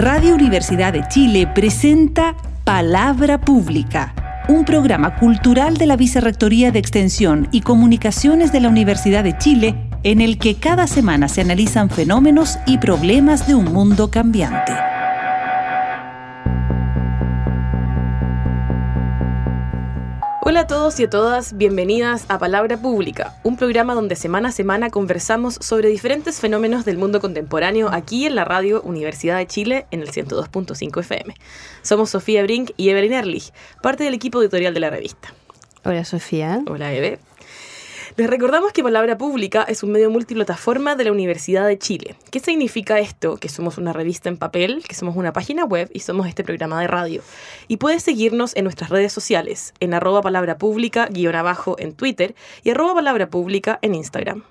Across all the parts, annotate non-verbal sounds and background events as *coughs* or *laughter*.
Radio Universidad de Chile presenta Palabra Pública, un programa cultural de la Vicerrectoría de Extensión y Comunicaciones de la Universidad de Chile en el que cada semana se analizan fenómenos y problemas de un mundo cambiante. Hola a todos y a todas, bienvenidas a Palabra Pública, un programa donde semana a semana conversamos sobre diferentes fenómenos del mundo contemporáneo aquí en la radio Universidad de Chile en el 102.5 FM. Somos Sofía Brink y Evelyn Erlich, parte del equipo editorial de la revista. Hola Sofía. Hola Eve. Les recordamos que Palabra Pública es un medio multiplataforma de la Universidad de Chile. ¿Qué significa esto? Que somos una revista en papel, que somos una página web y somos este programa de radio. Y puedes seguirnos en nuestras redes sociales, en arroba palabra pública, guion abajo en Twitter y arroba palabra pública en Instagram.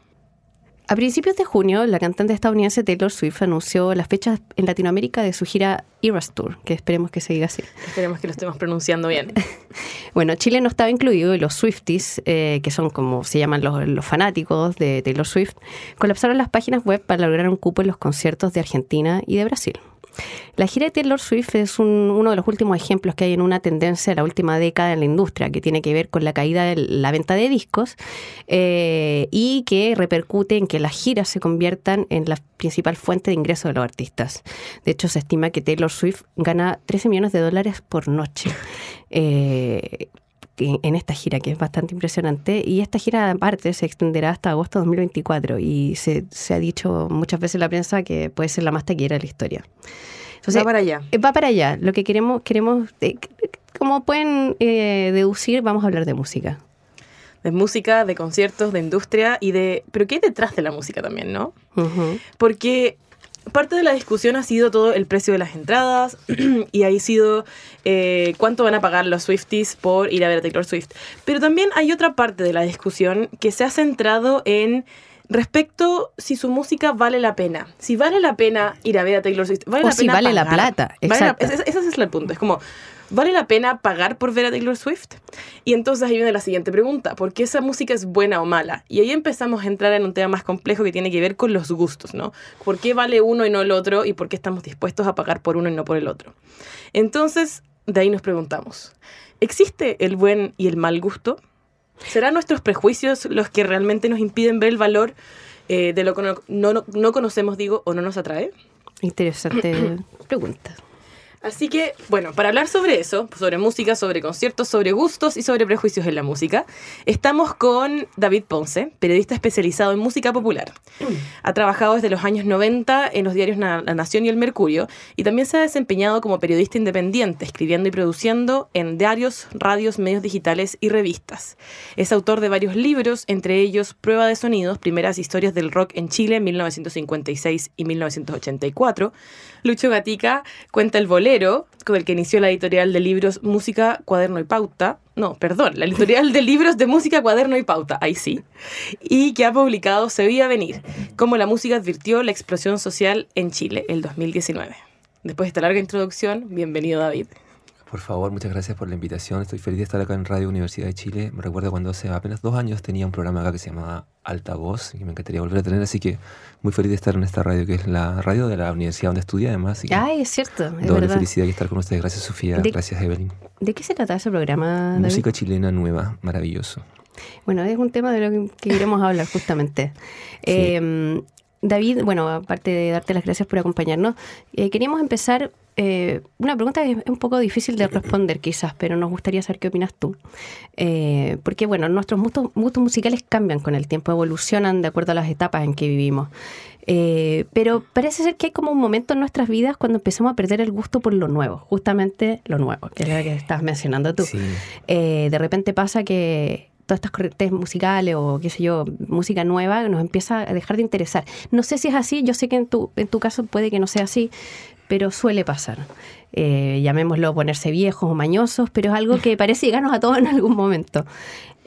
A principios de junio, la cantante estadounidense Taylor Swift anunció las fechas en Latinoamérica de su gira Eras Tour, que esperemos que se diga así. Esperemos que lo estemos pronunciando bien. *laughs* bueno, Chile no estaba incluido y los Swifties, eh, que son como se llaman los, los, fanáticos de Taylor Swift, colapsaron las páginas web para lograr un cupo en los conciertos de Argentina y de Brasil. La gira de Taylor Swift es uno de los últimos ejemplos que hay en una tendencia de la última década en la industria, que tiene que ver con la caída de la venta de discos eh, y que repercute en que las giras se conviertan en la principal fuente de ingresos de los artistas. De hecho, se estima que Taylor Swift gana 13 millones de dólares por noche. Eh, en esta gira, que es bastante impresionante. Y esta gira, aparte, se extenderá hasta agosto de 2024. Y se, se ha dicho muchas veces en la prensa que puede ser la más taquillera de la historia. va para allá. Eh, va para allá. Lo que queremos, queremos eh, como pueden eh, deducir, vamos a hablar de música. De música, de conciertos, de industria y de... Pero ¿qué hay detrás de la música también, no? Porque parte de la discusión ha sido todo el precio de las entradas *clears throat* y ha sido eh, cuánto van a pagar los Swifties por ir a ver a Taylor Swift. Pero también hay otra parte de la discusión que se ha centrado en respecto si su música vale la pena. Si vale la pena ir a ver a Taylor Swift. ¿Vale o si vale la plata. Exacto. ese, es el punto. Es como, ¿vale la pena pagar por ver a Taylor Swift? Y entonces ahí viene la siguiente pregunta, ¿por qué esa música es buena o mala? Y ahí empezamos a entrar en un tema más complejo que tiene que ver con los gustos, ¿no? ¿Por qué vale uno y no el otro? ¿Y por qué estamos dispuestos a pagar por uno y no por el otro? Entonces, de ahí nos preguntamos, ¿existe el buen y el mal gusto? ¿Serán nuestros prejuicios los que realmente nos impiden ver el valor eh, de lo que no, no, no conocemos, digo, o no nos atrae? Interesante *clears throat* pregunta. Así que, bueno, para hablar sobre eso, sobre música, sobre conciertos, sobre gustos y sobre prejuicios en la música, estamos con David Ponce, periodista especializado en música popular. *clears throat* Ha trabajado desde los años 90 en los diarios La Nación y El Mercurio y también se ha desempeñado como periodista independiente, escribiendo y produciendo en diarios, radios, medios digitales y revistas. Es autor de varios libros, entre ellos Prueba de Sonidos, Primeras Historias del Rock en Chile en 1956 y 1984. Lucho Gatica cuenta el con el que inició la editorial de libros Música, Cuaderno y Pauta. No, perdón, la editorial de libros de música, cuaderno y pauta, ahí sí. Y que ha publicado Se veía venir, cómo la música advirtió la explosión social en Chile, el 2019. Después de esta larga introducción, bienvenido David. Por favor, muchas gracias por la invitación. Estoy feliz de estar acá en Radio Universidad de Chile. Me recuerdo cuando hace apenas dos años tenía un programa acá que se llamaba Altavoz y me encantaría volver a tener, así que muy feliz de estar en esta radio que es la radio de la universidad donde estudié además. Ay, es cierto. Es doble felicidad de estar con ustedes. Gracias Sofía, gracias Evelyn. ¿De qué se trata ese programa? David? Música chilena nueva, maravilloso. Bueno, es un tema de lo que queremos hablar justamente. Eh, David, bueno, aparte de darte las gracias por acompañarnos, eh, queríamos empezar eh, una pregunta que es un poco difícil de responder quizás, pero nos gustaría saber qué opinas tú. Eh, porque bueno, nuestros gustos, musicales cambian con el tiempo, evolucionan de acuerdo a las etapas en que vivimos. pero parece ser que hay como un momento en nuestras vidas cuando empezamos a perder el gusto por lo nuevo, justamente lo nuevo, que es lo que estás mencionando tú. de repente pasa que todas estas corrientes musicales o qué sé yo, música nueva, nos empieza a dejar de interesar. No sé si es así, yo sé que en tu, en tu caso puede que no sea así, pero suele pasar. Eh, llamémoslo ponerse viejos o mañosos, pero es algo que parece llegarnos a todos en algún momento.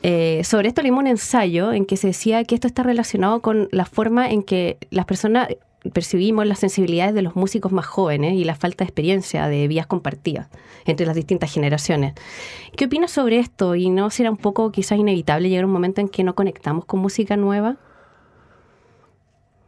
Eh, sobre esto leímos un ensayo en que se decía que esto está relacionado con la forma en que las personas percibimos las sensibilidades de los músicos más jóvenes y la falta de experiencia de vías compartidas entre las distintas generaciones. ¿Qué opinas sobre esto? ¿Y no será un poco quizás inevitable llegar a un momento en que no conectamos con música nueva?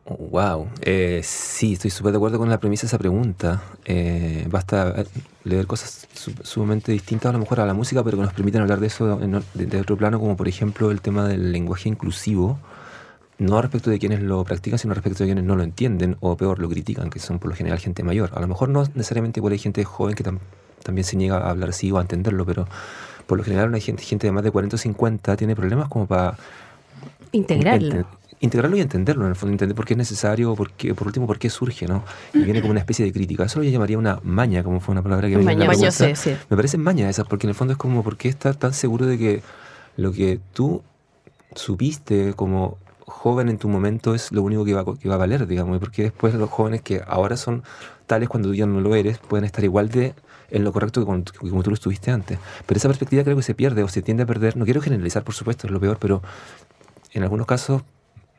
wow, eh, sí, estoy súper de acuerdo con la premisa de esa pregunta. Eh, basta eh, leer cosas sumamente distintas a lo mejor a la música, pero que nos permiten hablar de eso de, otro plano, como por ejemplo el tema del lenguaje inclusivo, no respecto de quienes lo practican, sino respecto de quienes no lo entienden o peor lo critican, que son por lo general gente mayor. A lo mejor no necesariamente igual hay gente joven que también se niega a hablar así o a entenderlo, pero por lo general una gente, gente de más de 40 o 50 tiene problemas como para integrarlo integrarlo y entenderlo, en el fondo, entender por qué es necesario, por, qué, por último, por qué surge, ¿no? Y viene como una especie de crítica. Eso lo llamaría una maña, como fue una palabra que maña, maña sí, sí. Me parece maña esa, porque en el fondo es como, ¿por qué estás tan seguro de que lo que tú supiste como joven en tu momento es lo único que va, que va a valer, digamos? Porque después los jóvenes que ahora son tales cuando tú ya no lo eres, pueden estar igual de en lo correcto que como, tú lo estuviste antes. Pero esa perspectiva creo que se pierde o se tiende a perder. No quiero generalizar, por supuesto, es lo peor, pero en algunos casos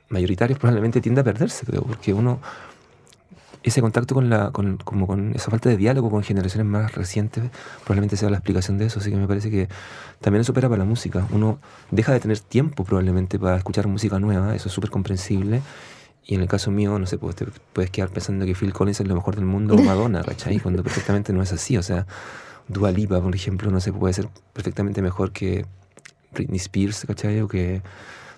mayoritarios probablemente tiende a perderse, creo, porque uno, ese contacto con, la, con, como con esa falta de diálogo con generaciones más recientes, probablemente sea la explicación de eso, así que me parece que también eso opera para la música. Uno deja de tener tiempo probablemente para escuchar música nueva, eso es súper comprensible. Y en el caso mío, no sé, puedes, puedes quedar pensando que Phil Collins es lo mejor del mundo o Madonna, ¿cachai? Cuando perfectamente no es así. O sea, Dua Lipa, por ejemplo, no sé, puede ser perfectamente mejor que Britney Spears, ¿cachai? O que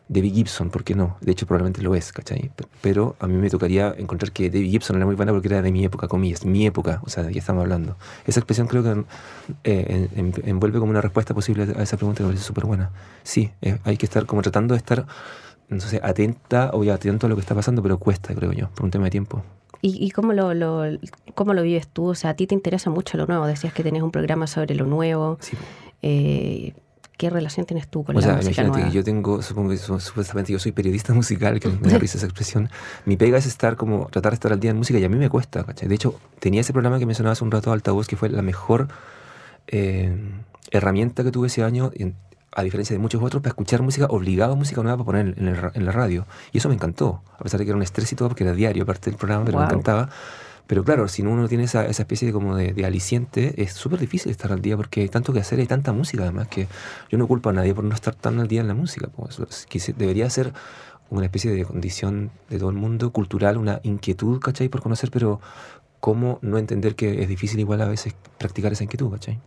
Debbie Gibson, ¿por qué no? De hecho, probablemente lo es, ¿cachai? Pero a mí me tocaría encontrar que Debbie Gibson era muy buena porque era de mi época, comillas, mi época, o sea, de qué estamos hablando. Esa expresión creo que eh, envuelve como una respuesta posible a esa pregunta que me parece súper buena. Sí, eh, hay que estar como tratando de estar, no sé, atenta o ya atento a lo que está pasando, pero cuesta, creo yo, por un tema de tiempo. ¿Y, cómo, lo, lo, cómo lo vives tú? O sea, a ti te interesa mucho lo nuevo. Decías que tenés un programa sobre lo nuevo. Sí. Eh, ¿Qué relación tienes tú con la música imagínate que yo tengo, supongo que supuestamente yo soy periodista *laughs* musical, que me da risa esa expresión. Mi pega es estar como, tratar de estar al día en música y a mí me cuesta, ¿cachai? De hecho, tenía ese programa que mencionaba hace un rato, Altavoz, que fue la mejor eh, herramienta que tuve ese año, a diferencia de muchos otros, para escuchar música, obligado a música nueva para poner en, la radio. Y eso me encantó, a pesar de que era un estrés y todo, porque era diario aparte del programa, pero me encantaba. Pero claro, si uno no tiene esa, esa especie de, como de, aliciente, es súper difícil estar al día porque hay tanto que hacer, hay tanta música además que yo no culpo a nadie por no estar tan al día en la música. Pues, debería ser una especie de condición de todo el mundo, cultural, una inquietud, ¿cachai? Por conocer, pero cómo no entender que es difícil igual a veces practicar esa inquietud, ¿cachai?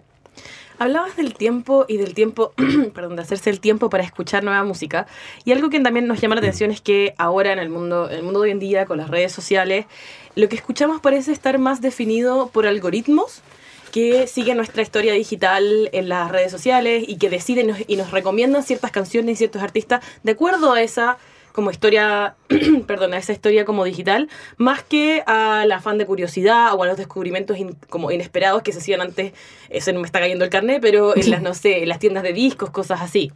Hablabas del tiempo y del tiempo, *clears throat* perdón, de hacerse el tiempo para escuchar nueva música. Y algo que también nos llama la atención es que ahora en el mundo, el mundo de hoy en día, con las redes sociales, lo que escuchamos parece estar más definido por algoritmos que siguen nuestra historia digital en las redes sociales y que deciden y nos recomiendan ciertas canciones y ciertos artistas de acuerdo a esa como historia, *clears throat* perdón, a esa historia como digital, más que al afán de curiosidad o a los descubrimientos como inesperados que se hacían antes, eso no me está cayendo el carnet, pero en *laughs* las, no sé, en las tiendas de discos, cosas así.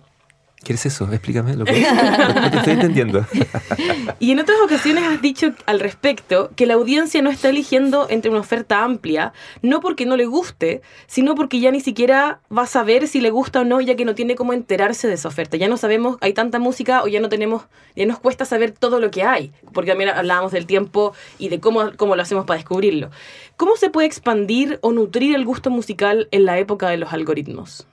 ¿Qué es eso? Explícame lo que, te estoy entendiendo. *laughs* y en otras ocasiones has dicho al respecto que la audiencia no está eligiendo entre una oferta amplia, no porque no le guste, sino porque ya ni siquiera va a saber si le gusta o no, ya que no tiene cómo enterarse de esa oferta. Ya no sabemos, hay tanta música o ya no tenemos, ya nos cuesta saber todo lo que hay, porque también hablábamos del tiempo y de cómo, cómo lo hacemos para descubrirlo. ¿Cómo se puede expandir o nutrir el gusto musical en la época de los algoritmos?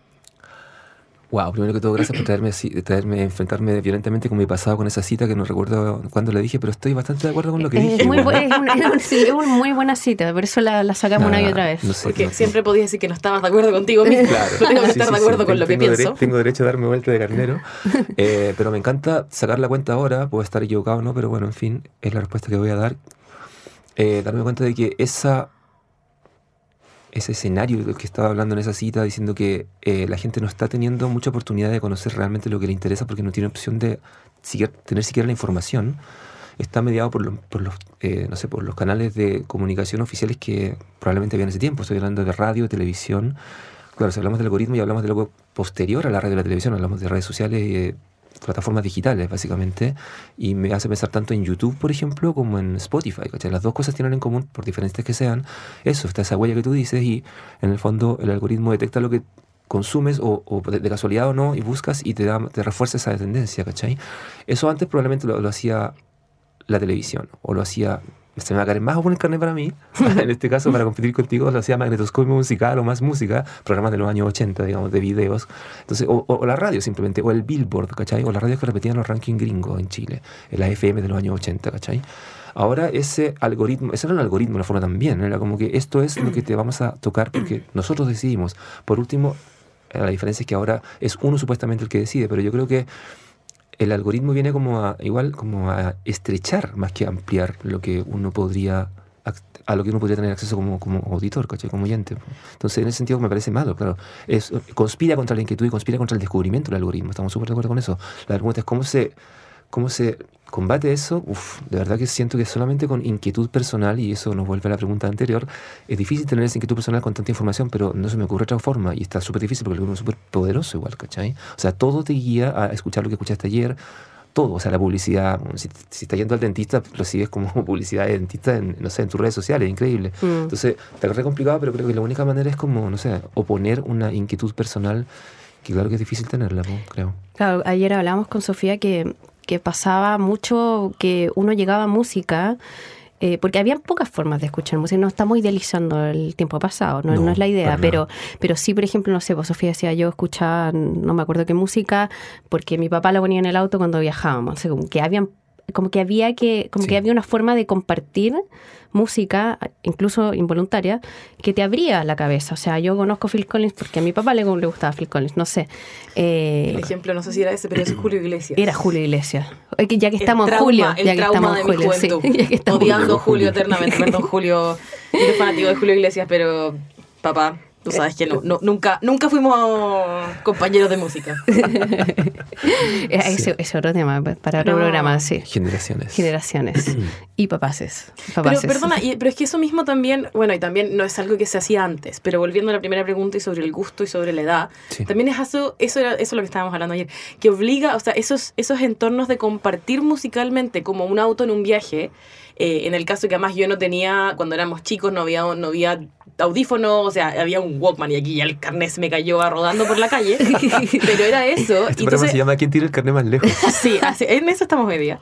Wow, primero que todo, gracias por traerme, traerme, enfrentarme violentamente con mi pasado, con esa cita que no recuerdo cuándo le dije, pero estoy bastante de acuerdo con lo que dije. Es muy, una, muy buena cita, por eso la, sacamos una y otra vez. Porque siempre podías decir que no estabas de acuerdo contigo mismo. Claro. No *laughs* tengo que estar de acuerdo con lo que pienso. tengo derecho a darme vuelta de carnero. *laughs* Eh, pero me encanta sacar la cuenta ahora, puedo estar equivocado o no, pero bueno, en fin, es la respuesta que voy a dar. Eh, darme cuenta de que esa ese escenario del que estaba hablando en esa cita, diciendo que eh, la gente no está teniendo mucha oportunidad de conocer realmente lo que le interesa porque no tiene opción de tener siquiera la información, está mediado por, por los, eh, por los canales de comunicación oficiales que probablemente habían ese tiempo. Estoy hablando de radio, televisión. Claro, si hablamos del algoritmo y hablamos de algo posterior a la radio y la televisión, hablamos de redes sociales de plataformas digitales, básicamente, y me hace pensar tanto en YouTube, por ejemplo, como en Spotify. Las dos cosas tienen en común, por diferentes que sean, eso, está esa huella que tú dices, y en el fondo el algoritmo detecta lo que consumes o, de, casualidad o no y buscas y te, da, te refuerza esa tendencia, ¿cachai? Eso antes probablemente lo, hacía la televisión o lo hacía se me va a caer más o poner carne para mí. *laughs* en este caso, para competir contigo, lo hacía magnetoscopio musical o más música, programas de los años 80, digamos, de videos. Entonces, o, o la radio simplemente, o el Billboard, ¿cachai? O las radios que repetían los rankings gringos en Chile, en la FM de los años 80, ¿cachai? Ahora ese algoritmo, ese era un algoritmo, la forma también, era como que esto es lo que te vamos a tocar porque nosotros decidimos. Por último, la diferencia es que ahora es uno supuestamente el que decide, pero yo creo que el algoritmo viene como a, igual, como a estrechar más que ampliar lo que uno podría a lo que uno podría tener acceso como, como auditor, como oyente. Entonces, en ese sentido me parece malo, claro. Es, conspira contra la inquietud y conspira contra el descubrimiento del algoritmo. Estamos súper de acuerdo con eso. La pregunta es cómo se, cómo se combate eso, uf, de verdad que siento que solamente con inquietud personal, y eso nos vuelve a la pregunta anterior, es difícil tener esa inquietud personal con tanta información, pero no se me ocurre otra forma, y está súper difícil porque el algoritmo es súper poderoso igual, ¿cachai? O sea, todo te guía a escuchar lo que escuchaste ayer, todo, o sea, la publicidad, si, si estás yendo al dentista, recibes como *laughs* publicidad de dentista en, no sé, en tus redes sociales, increíble. Mm. Entonces, está re complicado, pero creo que la única manera es como, no sé, oponer una inquietud personal que claro que es difícil tenerla, creo. Claro, ayer hablábamos con Sofía que, que pasaba mucho que uno llegaba a música. Eh, porque había pocas formas de escuchar música, no estamos idealizando el tiempo pasado, no, no, es la idea, pero, pero sí, por ejemplo, no sé, vos Sofía decía, yo escuchaba, no me acuerdo qué música, porque mi papá la ponía en el auto cuando viajábamos, que habían como que había que, como que había una forma de compartir música, incluso involuntaria, que te abría la cabeza. O sea, yo conozco Phil Collins porque a mi papá le, le gustaba Phil Collins, no sé. Eh, el ejemplo, no sé si era ese, pero es Julio Iglesias. Era Julio Iglesias. *laughs* Ya que estamos en Julio. ya que estamos en Julio. Sí, Odiando Julio eternamente. Perdón, Julio. Yo fanático de Julio Iglesias, pero papá, Tú sabes que no, nunca, nunca fuimos compañeros de música. *laughs* ese, es otro tema para otro programa, sí. Generaciones. Generaciones. *clears throat* y papaces. Pero perdona, pero es que eso mismo también, bueno, y también no es algo que se hacía antes, pero volviendo a la primera pregunta y sobre el gusto y sobre la edad, también es eso, eso era eso es lo que estábamos hablando ayer, que obliga, o sea, esos, esos entornos de compartir musicalmente como un auto en un viaje, eh, en el caso que además yo no tenía, cuando éramos chicos, no había, no había audífono, o sea, había un Walkman y aquí ya el carnet se me cayó rodando por la calle, *laughs* pero era eso. Este entonces, se llama ¿Quién tira el carnet más lejos? *laughs* Sí, en eso estamos hoy día.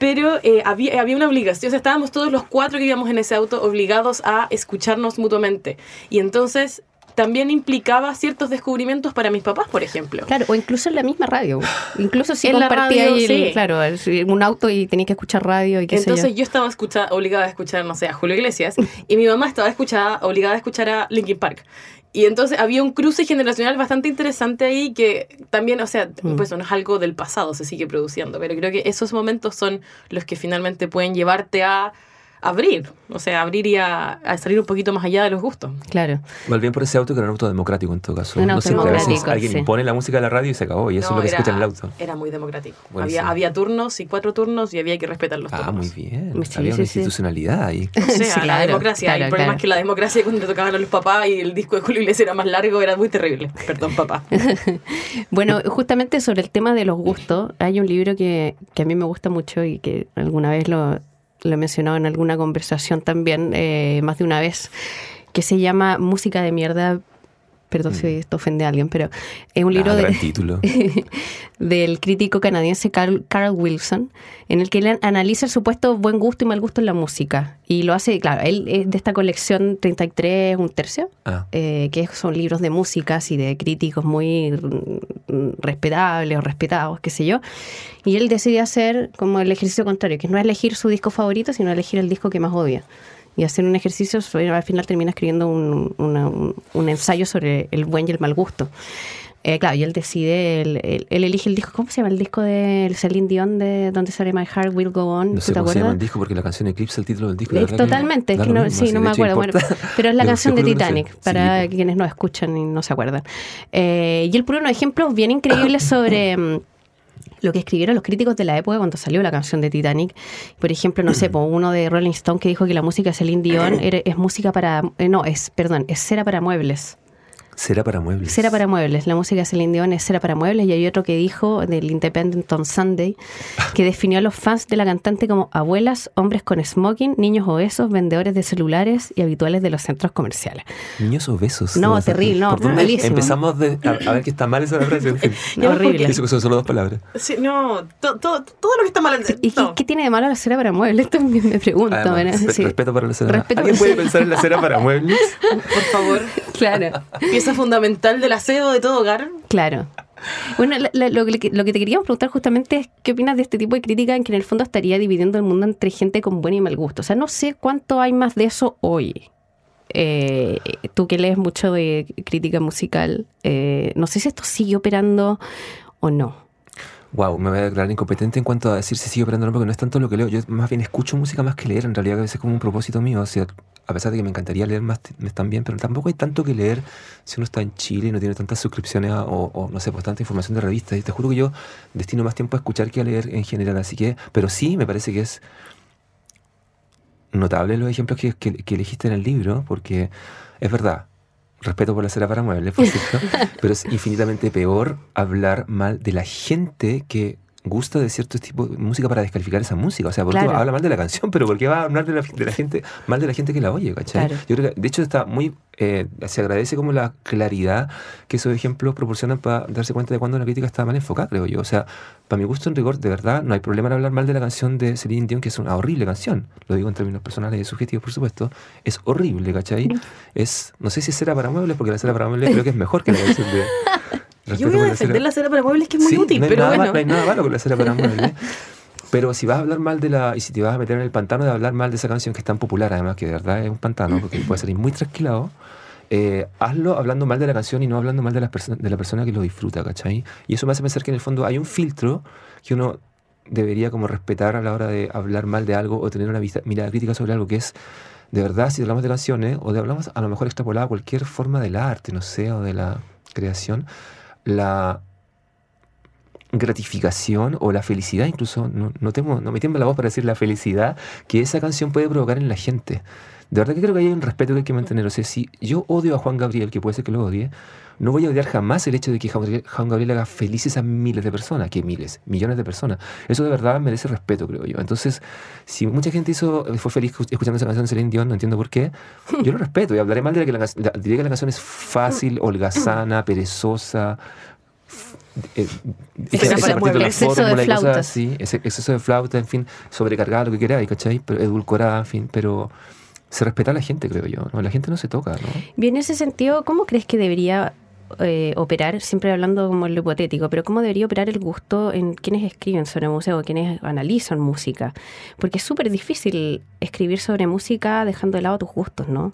Pero eh, había, había una obligación, o sea, estábamos todos los cuatro que íbamos en ese auto obligados a escucharnos mutuamente. Y entonces también implicaba ciertos descubrimientos para mis papás, por ejemplo. Claro, o incluso en la misma radio. *gasps* Incluso si en compartía la radio, claro, un auto y tenías que escuchar radio y qué Entonces sé yo. yo estaba obligada a escuchar, no sé, a Julio Iglesias *laughs* y mi mamá estaba escuchada, obligada a escuchar a Linkin Park. Y entonces había un cruce generacional bastante interesante ahí que también, o sea, mm. pues no es algo del pasado, se sigue produciendo, pero creo que esos momentos son los que finalmente pueden llevarte a abrir, o sea, abrir y a, salir un poquito más allá de los gustos. Claro. Mal bien por ese auto que era un auto democrático en todo caso. no siempre a veces alguien pone la música de la radio y se acabó, y eso es lo que se escucha en el auto. Era muy democrático. Había, había, turnos y cuatro turnos y había que respetar los turnos. Ah, muy bien. había una institucionalidad ahí. *laughs* O sea, la democracia. el problema es que la democracia cuando te tocaban a los papás y el disco de Julio Iglesias era más largo, era muy terrible. Perdón, papá. *laughs* bueno, justamente sobre el tema de los gustos, hay un libro que, que a mí me gusta mucho y que alguna vez lo lo he mencionado en alguna conversación también, eh, más de una vez, que se llama Música de mierda. Perdón si mm. esto ofende a alguien, pero es un libro ah, de, *laughs* del crítico canadiense Carl, Carl, Wilson, en el que él analiza el supuesto buen gusto y mal gusto en la música. Y lo hace, claro, él es de esta colección 33, un tercio, ah. eh, que son libros de músicas y de críticos muy respetables o respetados, qué sé yo. Y él decide hacer como el ejercicio contrario, que no es elegir su disco favorito, sino elegir el disco que más odia. Y hacer un ejercicio, al final termina escribiendo un, un ensayo sobre el buen y el mal gusto. Eh, claro, y él decide, él, elige el disco, ¿cómo se llama el disco de Celine Dion de donde sale My Heart Will Go On? No sé cómo se llama el disco porque la canción eclipsa el título del disco. Eh, totalmente, sí, no me acuerdo, bueno, pero es la *laughs* canción de Titanic, para quienes no escuchan y no se acuerdan. Eh, y él pone unos ejemplos bien increíbles *coughs* sobre... Lo que escribieron los críticos de la época cuando salió la canción de Titanic. Por ejemplo, no sé, *clears throat* uno de Rolling Stone que dijo que la música de Celine Dion es música para... no, es, perdón, es cera para muebles. Cera para muebles. Cera para muebles. La música de Celine Dion es cera para muebles. Y hay otro que dijo del Independent on Sunday *laughs* que definió a los fans de la cantante como abuelas, hombres con smoking, niños obesos, vendedores de celulares y habituales de los centros comerciales. Niños obesos. No, terrible, no, ¿Por dónde malísimo. Empezamos de- a, a ver que está mal esa frase. *laughs* No, horrible. Eso son solo dos palabras. Sí, no, to- to- todo lo que está mal. ¿Y qué, no. qué tiene de malo la cera para muebles? También me pregunto. Respeto para la cera. ¿Alguien puede pensar en la cera para muebles? Por favor, *laughs* Claro. Pieza *laughs* fundamental del aseo de todo hogar. Claro. Bueno, la- la- lo, que, lo que te queríamos preguntar justamente es qué opinas de este tipo de crítica en que en el fondo estaría dividiendo el mundo entre gente con buen y mal gusto. O sea, no sé cuánto hay más de eso hoy. Eh, tú que lees mucho de crítica musical, eh, no sé si esto sigue operando o no. Wow, me voy a declarar incompetente en cuanto a decir si sigo operando o no, porque no es tanto lo que leo. Yo más bien escucho música más que leer, en realidad, a veces es como un propósito mío. O sea, a pesar de que me encantaría leer más también, pero tampoco hay tanto que leer si uno está en Chile y no tiene tantas suscripciones o, no sé, pues tanta información de revistas. Y te juro que yo destino más tiempo a escuchar que a leer en general. Así que, pero sí, me parece que es notable los ejemplos que, que- que elegiste en el libro, porque es verdad. Respeto por la cera para muebles, por cierto, *laughs* pero es infinitamente peor hablar mal de la gente que gusta de cierto tipo de música para descalificar esa música. O sea, porque Claro. habla mal de la canción, pero ¿por qué va a hablar de la, de la gente, mal de la gente que la oye? ¿cachai? Claro. Yo creo que, de hecho, está muy. eh, se agradece como la claridad que esos ejemplos proporcionan para darse cuenta de cuando una crítica está mal enfocada, creo yo. O sea, para mi gusto, en rigor, de verdad, no hay problema en hablar mal de la canción de Celine Dion, que es una horrible canción. Lo digo en términos personales y subjetivos, por supuesto. Es horrible, ¿cachai? Es. No sé si es cera para muebles, porque la cera para muebles creo que es mejor que la canción de. *laughs* Yo voy a defender la cera para muebles, que es muy Sí, útil, no pero nada bueno. no hay nada malo con la cera para *laughs* muebles. Pero si vas a hablar mal de la. Y si te vas a meter en el pantano de hablar mal de esa canción que es tan popular, además, que de verdad es un pantano, porque puede salir muy trasquilado, eh, hazlo hablando mal de la canción y no hablando mal de la, de la persona que lo disfruta, ¿cachai? Y eso me hace pensar que en el fondo hay un filtro que uno debería como respetar a la hora de hablar mal de algo o tener una vista- mirada crítica sobre algo que es. De verdad, si hablamos de canciones, o de hablamos a lo mejor extrapolado a cualquier forma del arte, no sé, o de la creación, la gratificación o la felicidad, incluso, no, no, temo- no me tiembla la voz para decir la felicidad que esa canción puede provocar en la gente. De verdad que creo que hay un respeto que hay que mantener. O sea, si yo odio a Juan Gabriel, que puede ser que lo odie, no voy a odiar jamás el hecho de que Juan Gabriel, haga felices a miles de personas, que miles, millones de personas. Eso de verdad merece respeto, creo yo. Entonces, si mucha gente hizo, fue feliz escu- escuchando esa canción de Celine Dion, no entiendo por qué, yo lo respeto y hablaré mal de que la- diré que la canción es fácil, holgazana, perezosa, eh, Exceso ese de fórmula y cosas flauta. así, ese exceso de flauta, en fin, sobrecargada, lo que queráis, ¿cachai? Pero edulcorada, en fin, pero se respeta a la gente, creo yo, ¿no? La gente no se toca, ¿no? Bien, en ese sentido, ¿cómo crees que debería eh, operar, siempre hablando como lo hipotético, pero cómo debería operar el gusto en quienes escriben sobre música o quienes analizan música? Porque es súper difícil escribir sobre música dejando de lado tus gustos, ¿no?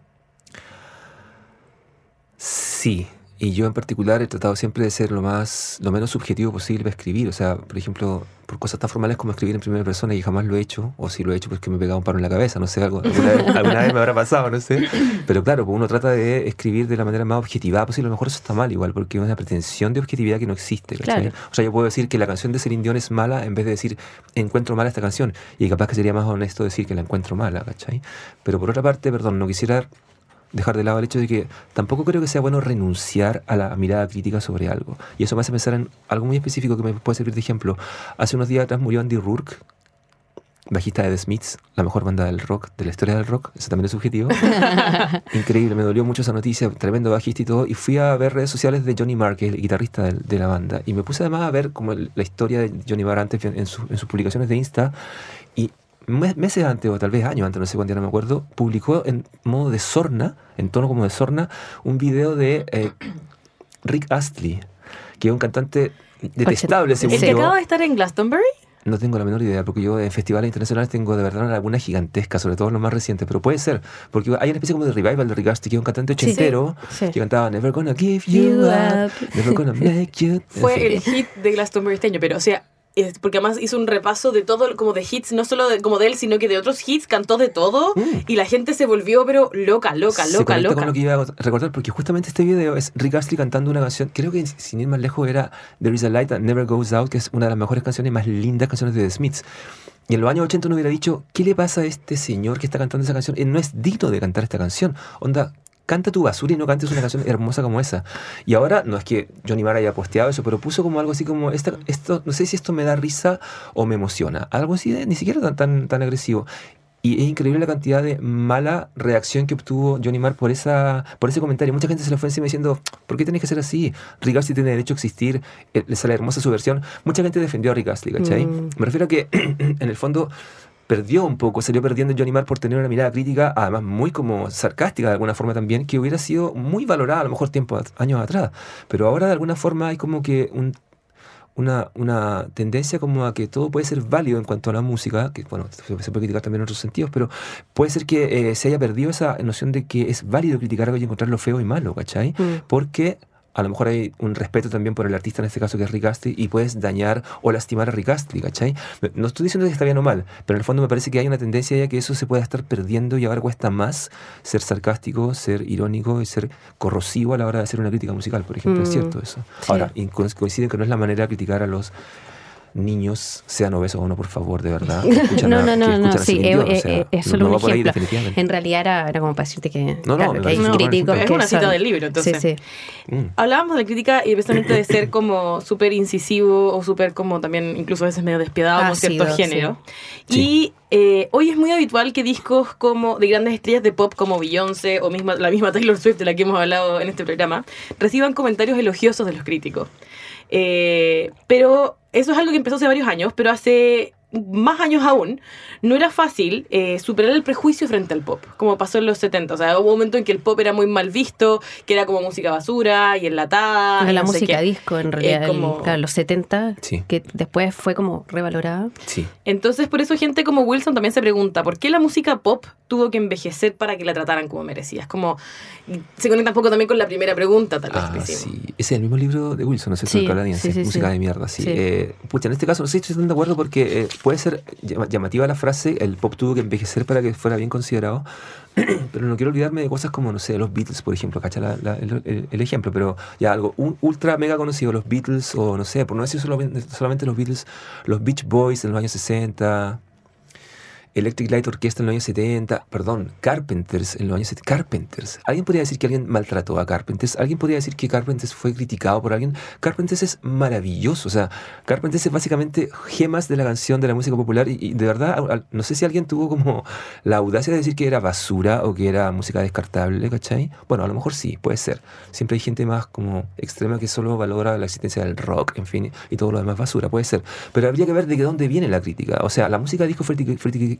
Sí, y yo en particular he tratado siempre de ser lo más, lo menos subjetivo posible para escribir. O sea, por ejemplo, por cosas tan formales como escribir en primera persona y jamás lo he hecho, o si lo he hecho pues que me he pegado un paro en la cabeza, no sé, algo, alguna, vez, alguna vez me habrá pasado, no sé. Pero claro, pues uno trata de escribir de la manera más objetivada posible. A lo mejor eso está mal igual, porque es una pretensión de objetividad que no existe. Claro. O sea, yo puedo decir que la canción de Celine Dion es mala en vez de decir encuentro mala esta canción. Y capaz que sería más honesto decir que la encuentro mala, ¿cachai? Pero por otra parte, perdón, no quisiera dejar de lado el hecho de que tampoco creo que sea bueno renunciar a la mirada crítica sobre algo. Y eso me hace pensar en algo muy específico que me puede servir de ejemplo. Hace unos días atrás murió Andy Rourke, bajista de The Smiths, la mejor banda del rock, de la historia del rock. Eso también es subjetivo. *laughs* Increíble, me dolió mucho esa noticia, tremendo bajista y todo. Y fui a ver redes sociales de Johnny Marr, que es el guitarrista de, la banda. Y me puse además a ver como el- la historia de Johnny Marr antes en, su- en sus publicaciones de Insta. Meses antes, o tal vez años antes, no sé cuándo, ya no me acuerdo, publicó en modo de sorna, en tono como de sorna, un video de eh, *clears throat* Rick Astley, que es un cantante detestable, Sí. ¿El según que acaba de estar en Glastonbury? No tengo la menor idea, porque yo en festivales internacionales tengo de verdad una laguna gigantesca, sobre todo en los más recientes, pero puede ser, porque hay una especie como de revival de Rick Astley, que es un cantante ochentero, Sí. que cantaba Never Gonna Give You You Up, up. Never Gonna *laughs* Make You... en Fue fin. el hit de Glastonbury este año, pero o sea, porque además hizo un repaso de todo, como de hits, no solo de, como de él, sino que de otros hits, cantó de todo Mm. y la gente se volvió, pero loca, loca, se loca, loca. con lo que iba a recordar, porque justamente este video es Rick Astley cantando una canción, creo que sin ir más lejos era There is a Light That Never Goes Out, que es una de las mejores canciones y más lindas canciones de The Smiths. Y en los años 80 uno hubiera dicho, ¿qué le pasa a este señor que está cantando esa canción? Él no es digno de cantar esta canción. Onda, canta tu basura y no cantes una canción hermosa como esa. Y ahora, no es que Johnny Marr haya posteado eso, pero puso como algo así como, esta, esto, no sé si esto me da risa o me emociona. Algo así de, ni siquiera tan, tan, tan agresivo. Y es increíble la cantidad de mala reacción que obtuvo Johnny Marr por, esa, por ese comentario. Mucha gente se le fue encima diciendo, ¿por qué tenés que ser así? Rick Astley tiene derecho a existir, eh, le sale hermosa su versión. Mucha gente defendió a Rick Astley, ¿cachai? Mm. Me refiero a que, *clears throat* en el fondo, perdió un poco, salió perdiendo Johnny Marr por tener una mirada crítica, además muy como sarcástica de alguna forma también, que hubiera sido muy valorada a lo mejor tiempo, años atrás. Pero ahora de alguna forma hay como que un una, una, tendencia como a que todo puede ser válido en cuanto a la música, que bueno, se puede criticar también en otros sentidos, pero puede ser que eh, se haya perdido esa noción de que es válido criticar algo y encontrar lo feo y malo, ¿cachai? Mm. Porque a lo mejor hay un respeto también por el artista, en este caso que es Rick Astley, y puedes dañar o lastimar a Rick Astley, ¿cachai? No estoy diciendo que está bien o mal, pero en el fondo me parece que hay una tendencia ya que eso se puede estar perdiendo y ahora cuesta más ser sarcástico, ser irónico y ser corrosivo a la hora de hacer una crítica musical, por ejemplo, es Mm, cierto eso. sí. Ahora, coinciden que no es la manera de criticar a los niños, sean obesos o no, por favor, de verdad. *laughs* No, no, no, no, sí, eh, eh, sea, eh, es no- solo no un ejemplo. En realidad era, era como para decirte que, No, no. Es una cita son- del libro, entonces. Sí, sí. Mm. Hablábamos de crítica y precisamente de ser como súper incisivo o súper como también incluso a veces medio despiadado con cierto género. sí. Y eh, hoy es muy habitual que discos como de grandes estrellas de pop como Beyoncé o misma, la misma Taylor Swift de la que hemos hablado en este programa reciban comentarios elogiosos de los críticos. Eh, pero eso es algo que empezó hace varios años, pero hace más años aún, no era fácil eh, superar el prejuicio frente al pop, como pasó en los 70. O sea, hubo un momento en que el pop era muy mal visto, que era como música basura y enlatada. y la no sé música qué. disco, en realidad, el- como- claro, los 70, Sí. que después fue como revalorada. Sí. Entonces, por eso gente como Wilson también se pregunta, ¿por qué la música pop tuvo que envejecer para que la trataran como merecía? Es como, se conecta un poco también con la primera pregunta, tal vez. Ah, que sí. Ese es el mismo libro de Wilson, ¿no es cierto? Sí, el canadiense. sí, sí, Música sí. de mierda, sí. Sí. Eh, pucha, en este caso no sé si estoy tan de acuerdo porque eh, puede ser llama- llamativa la frase, el pop tuvo que envejecer para que fuera bien considerado, *clears throat* pero no quiero olvidarme de cosas como, no sé, los Beatles, por ejemplo, cacha la- la- el, el- ejemplo, pero ya algo un- ultra mega conocido, los Beatles, o no sé, por no decir solamente, solamente los Beatles, los Beach Boys en los años 60, Electric Light Orchestra en los años 70, perdón, Carpenters en los años 70. Carpenters. ¿Alguien podría decir que alguien maltrató a Carpenters? ¿Alguien podría decir que Carpenters fue criticado por alguien? Carpenters es maravilloso. O sea, Carpenters es básicamente gemas de la canción, de la música popular. Y, de verdad, no sé si alguien tuvo como la audacia de decir que era basura o que era música descartable, ¿cachai? Bueno, a lo mejor sí, puede ser. Siempre hay gente más como extrema que solo valora la existencia del rock, en fin, y todo lo demás basura, puede ser. Pero habría que ver de dónde viene la crítica. O sea, la música disco fue,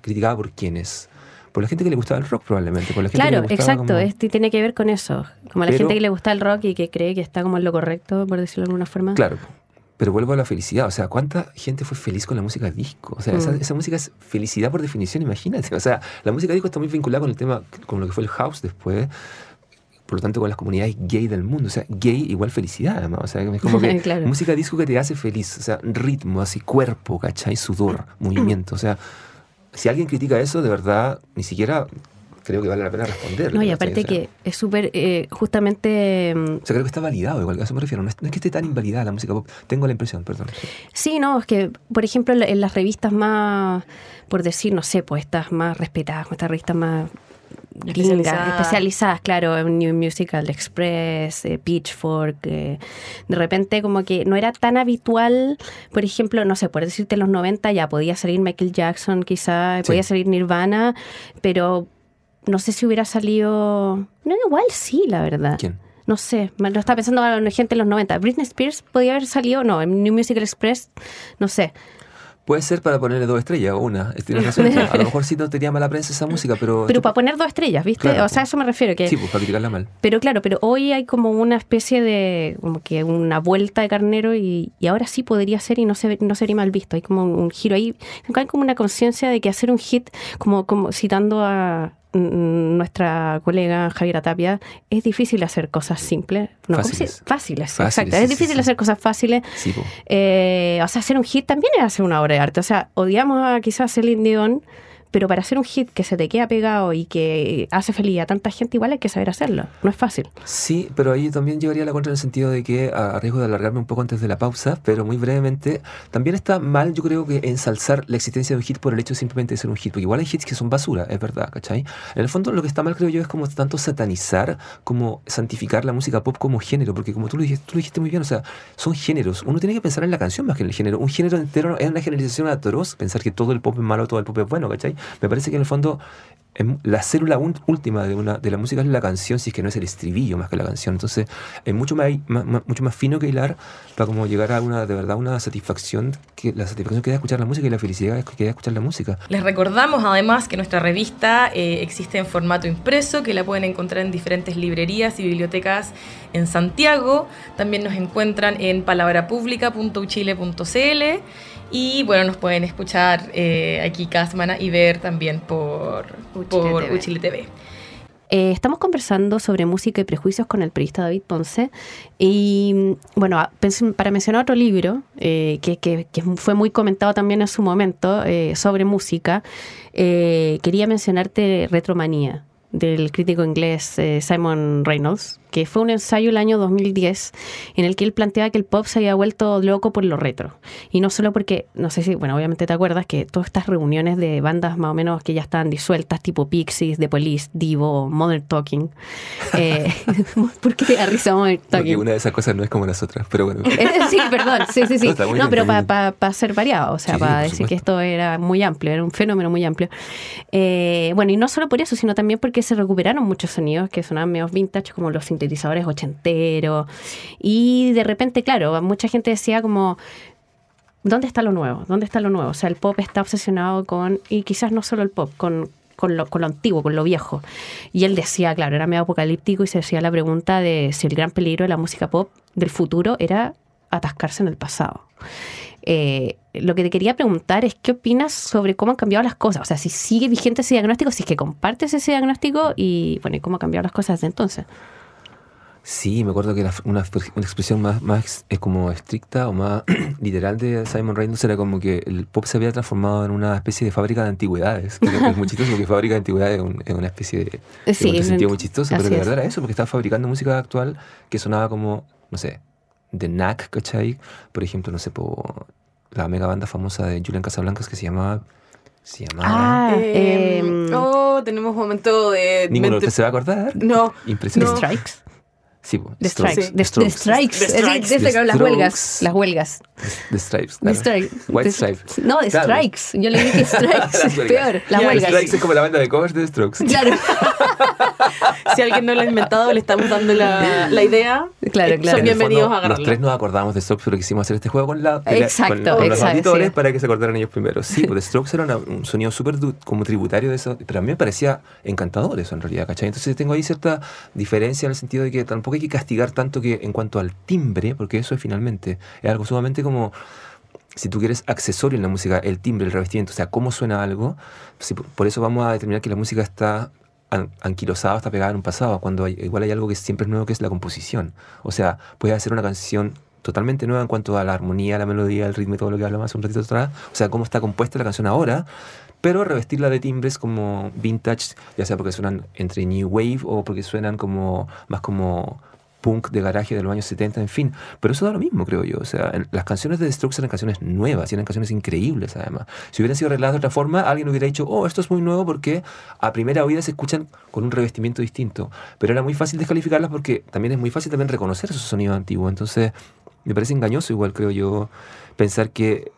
criticada por quiénes. Por la gente que le gustaba el rock, probablemente. Por la gente que Claro, le gustaba exacto, como- este tiene que ver con eso. Como a la Pero- gente que le gusta el rock y que cree que está como en lo correcto, por decirlo de alguna forma. Claro. Pero vuelvo a la felicidad. O sea, ¿cuánta gente fue feliz con la música disco? O sea, esa, Mm. esa música es felicidad por definición, imagínate. O sea, la música disco está muy vinculada con el tema, con lo que fue el house después. Por lo tanto, con las comunidades gay del mundo. O sea, gay igual felicidad, además. O sea, es como que *laughs* Claro. música disco que te hace feliz. O sea, ritmo, así, cuerpo, ¿cachai? Sudor, *clears throat* movimiento. O sea, si alguien critica eso, de verdad, ni siquiera creo que vale la pena responder. No, y aparte que es súper, eh, justamente, mm, O sea, creo que está validado, igual, a eso me refiero. No es, no es que esté tan invalidada la música pop. Tengo la impresión, perdón. sí, no, es que, por ejemplo, en la- en las revistas más, por decir, no sé, pues estas más respetadas, estas revistas más Especializadas. especializadas, claro, New Musical Express, eh, Pitchfork, eh, de repente como que no era tan habitual, por ejemplo, no sé, por decirte en los 90 ya podía salir Michael Jackson quizá, Sí. podía salir Nirvana, pero no sé si hubiera salido... No, igual sí, la verdad. ¿Quién? No sé, me lo estaba pensando a la gente en los 90. Britney Spears podía haber salido, no, en New Musical Express, no sé. Puede ser para ponerle dos estrellas o una. Tienes razón. *laughs* a lo mejor sí no tenía mala prensa esa música, pero. Pero para poner dos estrellas, ¿viste? Claro. O sea, a eso me refiero. que Sí, pues para criticarla mal. Pero claro, pero hoy hay como una especie de, como que una vuelta de carnero y, y ahora sí podría ser y no, se, no sería mal visto. Hay como un, un giro ahí, hay como una conciencia de que hacer un hit, como, como citando a nuestra colega Javiera Tapia, es difícil hacer cosas simples. No, ¿cómo se Fáciles. Fáciles, Fáciles, exacto. sí, es difícil sí. hacer cosas fáciles. Sí. Eh, o sea, hacer un hit también es hacer una obra de arte. O sea, odiamos a quizás Celine Dion, pero para hacer un hit que se te queda pegado y que hace feliz a tanta gente, igual hay que saber hacerlo. No es fácil. Sí, pero ahí también llevaría la contra en el sentido de que, a riesgo de alargarme un poco antes de la pausa, pero muy brevemente, también está mal, yo creo que ensalzar la existencia de un hit por el hecho simplemente de ser un hit, porque igual hay hits que son basura, es verdad, ¿cachai? En el fondo lo que está mal creo yo es como tanto satanizar, como santificar la música pop como género, porque como tú lo dijiste, tú lo dijiste muy bien, o sea, son géneros. Uno tiene que pensar en la canción más que en el género. Un género entero es una generalización atroz, pensar que todo el pop es malo, todo el pop es bueno, ¿cachai? Me parece que en el fondo em, la célula última de, una, de la música es la canción, si es que no es el estribillo más que la canción. Entonces, es mucho más, mucho más fino que hilar para como llegar a una, de verdad, una satisfacción, que la satisfacción que da escuchar la música y la felicidad que da escuchar la música. Les recordamos además que nuestra revista eh, existe en formato impreso, que la pueden encontrar en diferentes librerías y bibliotecas en Santiago. También nos encuentran en palabrapublica.uchile.cl y bueno, nos pueden escuchar eh, aquí cada semana y ver también por Uchile TV. Eh, estamos conversando sobre música y prejuicios con el periodista David Ponce. Y bueno, para mencionar otro libro eh, que, que, fue muy comentado también en su momento sobre música, quería mencionarte Retromanía del crítico inglés Simon Reynolds, que fue un ensayo el año 2010 en el que él planteaba que el pop se había vuelto loco por lo retro. Y no solo porque, no sé si, bueno, obviamente te acuerdas que todas estas reuniones de bandas más o menos que ya estaban disueltas, tipo Pixies, The Police, Divo, Modern Talking. Eh, *laughs* *laughs* ¿Por qué te da risa Modern Talking? Porque una de esas cosas no es como las otras, pero bueno. sí, perdón, sí, sí, sí. No, pero para ser variado, o sea, para decir que esto era muy amplio, era un fenómeno muy amplio. Eh, bueno, y no solo por eso, sino también porque se recuperaron muchos sonidos que sonaban medio vintage, como los sintetizadores ochenteros. Y de repente, claro, mucha gente decía como, ¿dónde está lo nuevo? ¿Dónde está lo nuevo? O sea, el pop está obsesionado con, y quizás no solo el pop, con, con lo, con lo, antiguo, con lo viejo. Y él decía, claro, era medio apocalíptico y se decía la pregunta de si el gran peligro de la música pop del futuro era atascarse en el pasado. Eh, lo que te quería preguntar es qué opinas sobre cómo han cambiado las cosas. O sea, si sigue vigente ese diagnóstico, si es que compartes ese diagnóstico y, bueno, y cómo han cambiado las cosas desde entonces. Sí, me acuerdo que una, una, expresión más, más es como estricta o más *clears throat* literal de Simon Reynolds era como que el pop se había transformado en una especie de fábrica de antigüedades. es muy chistoso porque fábrica de antigüedades es, una especie de... Sí, un sentido muy chistoso, pero de verdad era eso, porque estaba fabricando música actual que sonaba como, no sé, de Knack, ¿cachai? Por ejemplo, no sé, por la mega banda famosa de Julian Casablancas que se llamaba se llamaba. Ah, eh, oh, tenemos un momento de. Ninguno se va a acordar. No. Impresionante. Strikes. Sí, The Strikes. The Strikes. Desde las huelgas. Las huelgas. The Stripes. The Stripes. White Stripes. No, The Strikes. Yo le dije *laughs* Strikes. es peor. Las huelgas. The Strikes es como la banda de covers de The Strokes. Claro. *laughs* si alguien no lo ha inventado, le estamos dando la, la idea. Claro, claro. Son bienvenidos a agarrarlo. Los tres nos acordamos de Strokes, pero quisimos hacer este juego con, la, exacto, con, los auditores para que se acordaran ellos primero. Sí, pues The Strokes era un sonido súper como tributario de eso, pero a mí me parecía encantador eso en realidad, ¿cachai? Entonces tengo ahí cierta diferencia en el sentido de que tampoco que castigar tanto que en cuanto al timbre, porque eso es finalmente es algo sumamente como si tú quieres accesorio en la música, el timbre, el revestimiento, o sea, cómo suena algo, por eso vamos a determinar que la música está anquilosada, está pegada en un pasado, cuando igual hay algo que siempre es nuevo, que es la composición. O sea, puedes hacer una canción totalmente nueva en cuanto a la armonía, la melodía, el ritmo y todo lo que hablamos hace un ratito atrás, o sea, cómo está compuesta la canción ahora, pero revestirla de timbres como vintage, ya sea porque suenan entre new wave o porque suenan como más como punk de garaje de los años 70, en fin. Pero eso da lo mismo, creo yo. O sea, las canciones de The Strokes eran canciones nuevas, eran canciones increíbles, además. Si hubieran sido arregladas de otra forma, alguien hubiera dicho, oh, esto es muy nuevo porque a primera oída se escuchan con un revestimiento distinto. Pero era muy fácil descalificarlas porque también es muy fácil también reconocer esos sonidos antiguos. Entonces, me parece engañoso, igual creo yo, pensar que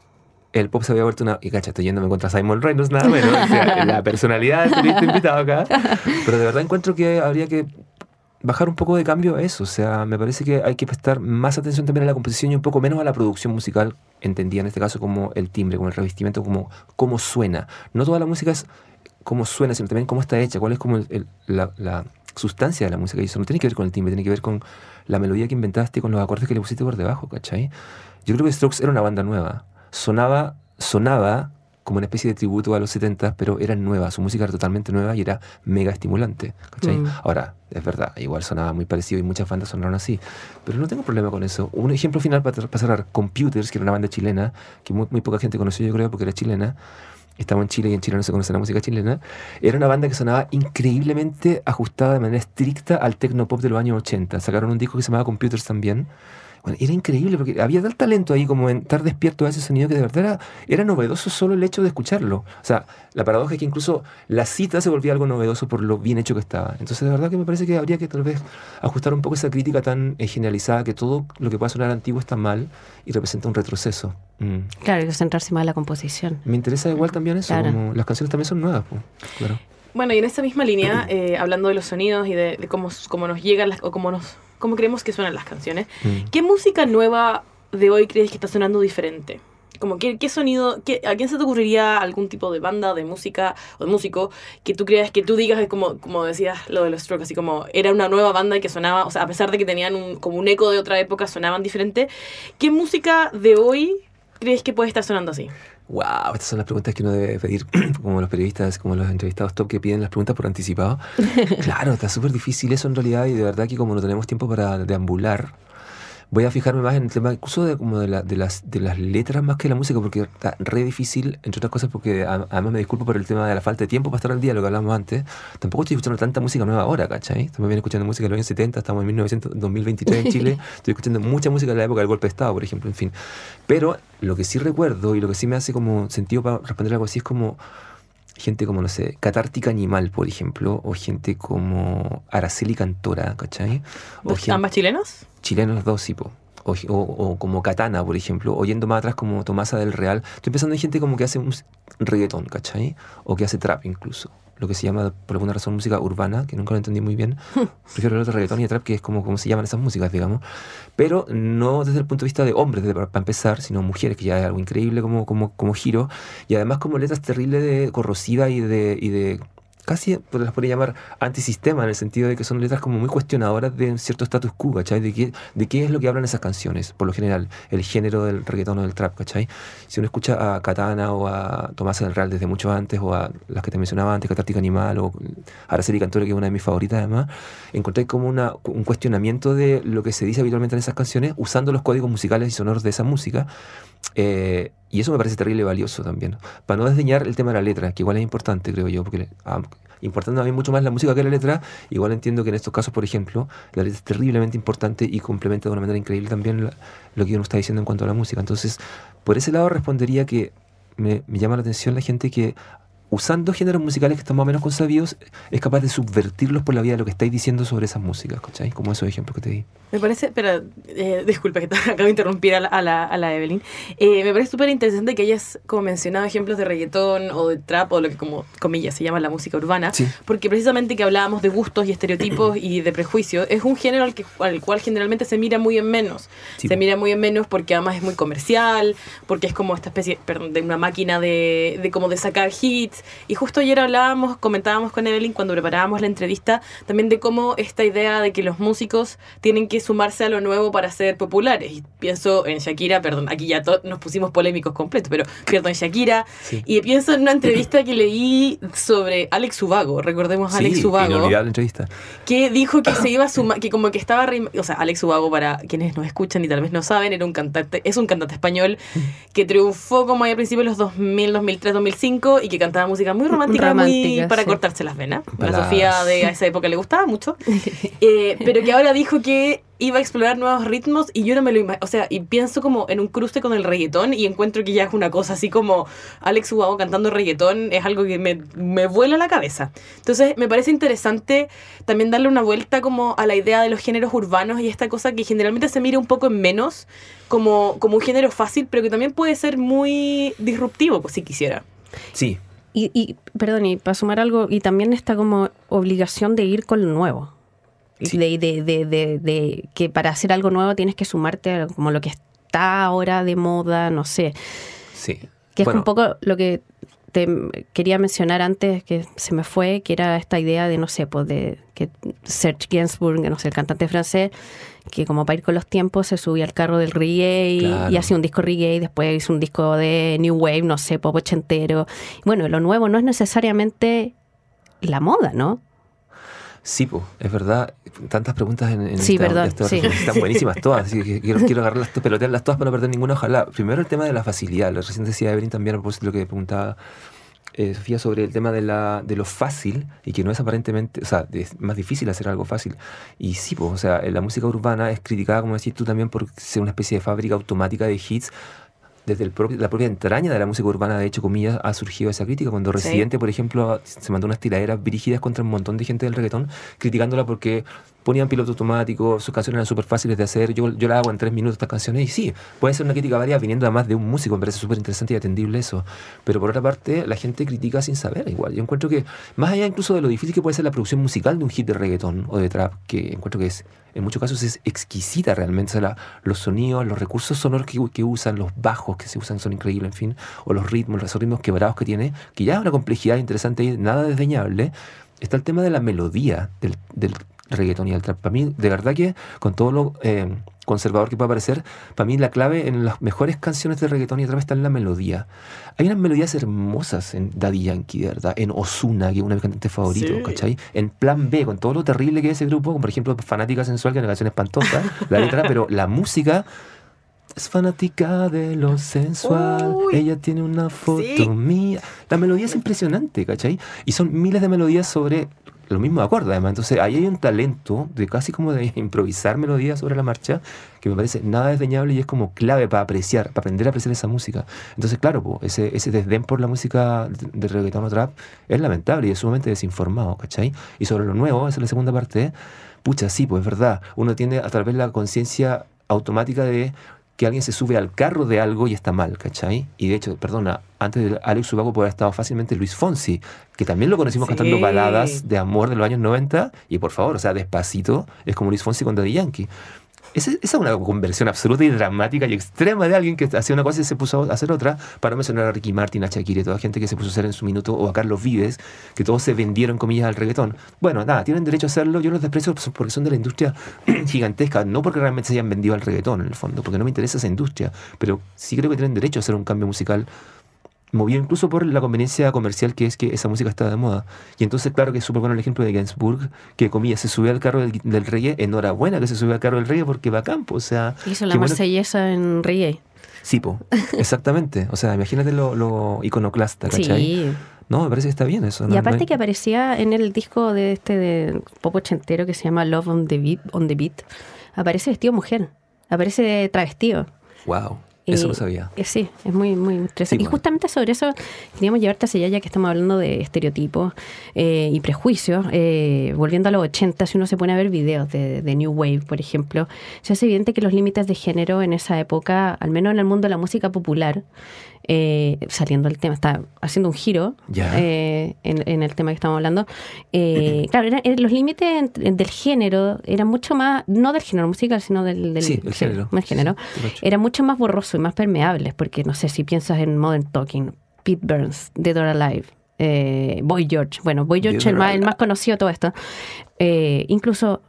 el pop se había vuelto una. Y cacha, estoy yéndome contra Simon Reynolds, nada menos. o sea, la personalidad del invitado acá. *laughs* Pero de verdad encuentro que habría que bajar un poco de cambio a eso. O sea, me parece que hay que prestar más atención también a la composición y un poco menos a la producción musical, entendía en este caso como el timbre, como el revestimiento, como cómo suena. No toda la música es cómo suena, sino también cómo está hecha, cuál es como la, sustancia de la música. Y eso no tiene que ver con el timbre, tiene que ver con la melodía que inventaste, con los acordes que le pusiste por debajo, ¿cachai? Yo creo que Strokes era una banda nueva. Sonaba, sonaba como una especie de tributo a los 70, pero era nueva, su música era totalmente nueva y era mega estimulante. ¿cachai? Mm. Ahora, es verdad, igual sonaba muy parecido y muchas bandas sonaron así, pero no tengo problema con eso. Un ejemplo final para, cerrar, Computers, que era una banda chilena, que muy, muy poca gente conoció yo creo porque era chilena, estamos en Chile y en Chile no se conoce la música chilena, era una banda que sonaba increíblemente ajustada de manera estricta al tecno-pop de los años 80. Sacaron un disco que se llamaba Computers también. Bueno, era increíble porque había tal talento ahí como en estar despierto a ese sonido que de verdad era, era novedoso solo el hecho de escucharlo. O sea, la paradoja es que incluso la cita se volvía algo novedoso por lo bien hecho que estaba. Entonces, de verdad que me parece que habría que tal vez ajustar un poco esa crítica tan eh, generalizada que todo lo que pueda sonar antiguo está mal y representa un retroceso. Mm. Claro, hay que centrarse más en la composición. Me interesa igual también eso, Claro. como las canciones también son nuevas. pues, claro. Bueno, y en esa misma línea, *clears throat* eh, hablando de los sonidos y de, de cómo, cómo nos llegan las, o cómo, nos, cómo creemos que suenan las canciones, Mm. ¿qué música nueva de hoy crees que está sonando diferente? Como, ¿qué, qué sonido, qué, a quién se te ocurriría algún tipo de banda, de música o de músico que tú creas que tú digas, es como, como decías lo de los Strokes, así como era una nueva banda y que sonaba, o sea, a pesar de que tenían un, como un eco de otra época, sonaban diferente. ¿Qué música de hoy crees que puede estar sonando así? Wow, estas son las preguntas que uno debe pedir, *clears throat* como los periodistas, como los entrevistados top que piden las preguntas por anticipado. *laughs* claro, está súper difícil eso en realidad y de verdad que como no tenemos tiempo para deambular, voy a fijarme más en el tema incluso de, como de, la- de las, de las letras más que la música, porque está re difícil, entre otras cosas porque a- además me disculpo por el tema de la falta de tiempo para estar al día, lo que hablamos antes. Tampoco estoy escuchando tanta música nueva ahora, ¿cachai? También viene escuchando música de los años 70, estamos en 1900, 2023 en Chile, *laughs* estoy escuchando mucha música de la época del golpe de Estado, por ejemplo, en fin. Pero lo que sí recuerdo y lo que sí me hace como sentido para responder algo así es como gente como, no sé, Catártica Animal, por ejemplo, o gente como Araceli Cantora, ¿cachai? O gente, ¿Ambas chilenos? chilenos dos, sí, po. O, o- o como Katana, por ejemplo, o yendo más atrás como Tomasa del Real. Estoy pensando en gente como que hace un reggaetón, ¿cachai? O que hace trap incluso. Lo que se llama, por alguna razón, música urbana, que nunca lo entendí muy bien. *laughs* Prefiero hablar de reggaetón y de trap, que es como, como se llaman esas músicas, digamos. Pero no desde el punto de vista de hombres, desde- para, empezar, sino mujeres, que ya es algo increíble como, como, como giro. Y además como letras terribles de corrosiva y de, y de casi pues, las podría llamar antisistema en el sentido de que son letras como muy cuestionadoras de cierto status quo, ¿cachai? De qué, de qué es lo que hablan esas canciones, por lo general, el género del reggaetón o del trap, ¿cachai? Si uno escucha a Katana o a Tomás del Real desde mucho antes, o a las que te mencionaba antes, Catártica Animal, o Araceli Cantora, que es una de mis favoritas además, encontré como una, un cuestionamiento de lo que se dice habitualmente en esas canciones, usando los códigos musicales y sonoros de esa música, eh, y eso me parece terrible y valioso también. Para no desdeñar el tema de la letra, que igual es importante, creo yo, porque ah, importando a mí mucho más la música que la letra, igual entiendo que en estos casos, por ejemplo, la letra es terriblemente importante y complementa de una manera increíble también la- lo que uno está diciendo en cuanto a la música. Entonces, por ese lado respondería que me llama la atención la gente que usando géneros musicales que están más o menos consabidos, es capaz de subvertirlos por la vía de lo que estáis diciendo sobre esas músicas, ¿cachai? Como esos ejemplos que te di. Me parece, pero eh, disculpa que te *laughs* acabo de interrumpir a la, a la, a la Evelyn. Eh, me parece súper interesante que hayas como mencionado ejemplos de reggaetón o de trap o lo que como comillas se llama la música urbana, Sí. porque precisamente que hablábamos de gustos y estereotipos y de prejuicios, es un género al, que, al cual generalmente se mira muy en menos. Sí. Se mira muy en menos porque además es muy comercial, porque es como esta especie perdón, de una máquina de, de como de sacar hits. Y justo ayer hablábamos, comentábamos con Evelyn cuando preparábamos la entrevista, también de cómo esta idea de que los músicos tienen que sumarse a lo nuevo para ser populares. Y pienso en Shakira, perdón, aquí ya nos pusimos polémicos completos, pero en Shakira. Sí. Y pienso en una entrevista que leí sobre Alex Ubago, recordemos a Alex Ubago entrevista. que dijo que se iba a sumar, que como que estaba, o sea, Alex Ubago, para quienes nos escuchan y tal vez no saben, era un cantante, es un cantante español que triunfó como ahí al principio de los 2000, 2003, 2005 y que cantaba música muy romántica, muy Romántica, para sí. cortarse las venas. La Baladas. Sofía de a esa época le gustaba mucho, *laughs* Eh, pero que ahora dijo que iba a explorar nuevos ritmos y yo no me lo imagino, o sea, y pienso como en un cruce con el reggaetón y encuentro que ya es una cosa así como Alex Ubago cantando reggaetón es algo que me, me vuela la cabeza. Entonces me parece interesante también darle una vuelta como a la idea de los géneros urbanos y esta cosa que generalmente se mira un poco en menos como, como un género fácil, pero que también puede ser muy disruptivo, pues si quisiera. Sí, Y, y, perdón, y para sumar algo, y también está como obligación de ir con lo nuevo. Y Sí. De, de, de, de, que para hacer algo nuevo tienes que sumarte a como lo que está ahora de moda, no sé. sí. Que Bueno, es un poco lo que te quería mencionar antes, que se me fue, que era esta idea de, no sé, pues de que Serge Gainsbourg, no sé, el cantante francés, que como para ir con los tiempos se subía al carro del reggae y- Claro. y hacía un disco reggae, y después hizo un disco de New Wave, no sé, pop ochentero. Bueno, lo nuevo no es necesariamente la moda, ¿no? Sí, pues, es verdad. Tantas preguntas en, en Sí, esta- perdón, esta- sí. Están buenísimas *laughs* todas. Así que quiero, quiero agarrarlas, pelotearlas todas para no perder ninguna. Ojalá. Primero el tema de la facilidad. Lo recién decía Evelyn también a propósito de lo que preguntaba eh, Sofía, sobre el tema de, la, de lo fácil y que no es aparentemente, o sea, es más difícil hacer algo fácil. Y sí, pues, o sea, la música urbana es criticada, como decís tú, también por ser una especie de fábrica automática de hits desde el propio, la propia entraña de la música urbana, de hecho, comillas, ha surgido esa crítica. Cuando Residente, por ejemplo, se mandó unas tiraderas dirigidas contra un montón de gente del reggaetón, criticándola porque ponían piloto automático, sus canciones eran súper fáciles de hacer. Yo, yo la hago en tres minutos estas canciones y sí, puede ser una crítica varia viniendo además de un músico, me parece súper interesante y atendible eso. Pero por otra parte, la gente critica sin saber igual. Yo encuentro que, más allá incluso de lo difícil que puede ser la producción musical de un hit de reggaetón o de trap, que encuentro que es, en muchos casos es exquisita realmente. O los sonidos, los recursos sonoros que, que, usan, los bajos que se usan son increíbles, en fin, o los ritmos, los ritmos quebrados que tiene, que ya es una complejidad interesante y nada desdeñable. Está el tema de la melodía del, del reggaetón y el trap. Para mí, de verdad que con todo lo eh, conservador que puede parecer, para mí la clave en las mejores canciones de reggaetón y trap está en la melodía. Hay unas melodías hermosas en Daddy Yankee, de verdad, en Osuna, que es uno de mis cantantes favoritos, sí. ¿cachai? En Plan B, con todo lo terrible que es ese grupo, como por ejemplo Fanática Sensual, que es una canción espantosa, la letra, pero la música es fanática de lo sensual. Uy, Ella tiene una foto sí. mía. La melodía es impresionante, ¿cachai? Y son miles de melodías sobre lo mismo de acuerdo, además. Entonces, ahí hay un talento de casi como de *laughs* improvisar melodías sobre la marcha que me parece nada desdeñable y es como clave para apreciar, para aprender a apreciar esa música. Entonces, claro, po, ese, ese desdén por la música de, reggaetón o trap es lamentable y es sumamente desinformado, ¿cachai? Y sobre lo nuevo, esa es la segunda parte, pucha, sí, pues es verdad. Uno tiene a través la conciencia automática de que alguien se sube al carro de algo y está mal, ¿cachai? Y de hecho, perdona, antes de Alex Ubago puede haber estado fácilmente Luis Fonsi, que también lo conocimos sí. cantando baladas de amor de los años 90, y por favor, o sea, despacito, es como Luis Fonsi con Daddy Yankee. Esa, es una conversión absoluta y dramática y extrema de alguien que hacía una cosa y se puso a hacer otra, para mencionar a Ricky Martin, a Shakira toda gente que se puso a hacer en su minuto, o a Carlos Vives, que todos se vendieron, comillas, al reggaetón. Bueno, nada, tienen derecho a hacerlo, yo los desprecio porque son de la industria *clears throat* gigantesca, no porque realmente se hayan vendido al reggaetón, en el fondo, porque no me interesa esa industria, pero sí creo que tienen derecho a hacer un cambio musical movido incluso por la conveniencia comercial que es que esa música está de moda. Y entonces, claro que es súper bueno el ejemplo de Gainsbourg, que comillas se subió al carro del, del, reggae, enhorabuena que se subió al carro del reggae porque va a campo, o sea... Hizo la marsellesa bueno... en reggae. Sí, po, exactamente. O sea, imagínate lo, lo iconoclasta, ¿cachai? Sí. No, me parece que está bien eso. Y aparte que aparecía en el disco de este de pop ochentero que se llama Love on the Beat, on the Beat aparece vestido mujer, aparece travestido. Wow. Eso lo sabía. Eh, sí, es muy, muy interesante. Sí, y justamente sobre eso queríamos llevarte hacia allá, ya que estamos hablando de estereotipos eh, y prejuicios. Eh, volviendo a los 80, si uno se pone a ver videos de, de, New Wave, por ejemplo, se hace evidente que los límites de género en esa época, al menos en el mundo de la música popular, eh, saliendo del tema, está haciendo un giro eh, en, en, el tema que estamos hablando. Eh, *clears throat* claro, era, los límites del género eran mucho más, no del género musical, sino del, del sí, el género, el género sí, eran mucho más borrosos y más permeables, porque no sé si piensas en Modern Talking, Pete Burns, Dead or Alive. Eh, Boy George, bueno, Boy George el más, el más, conocido de todo esto. incluso,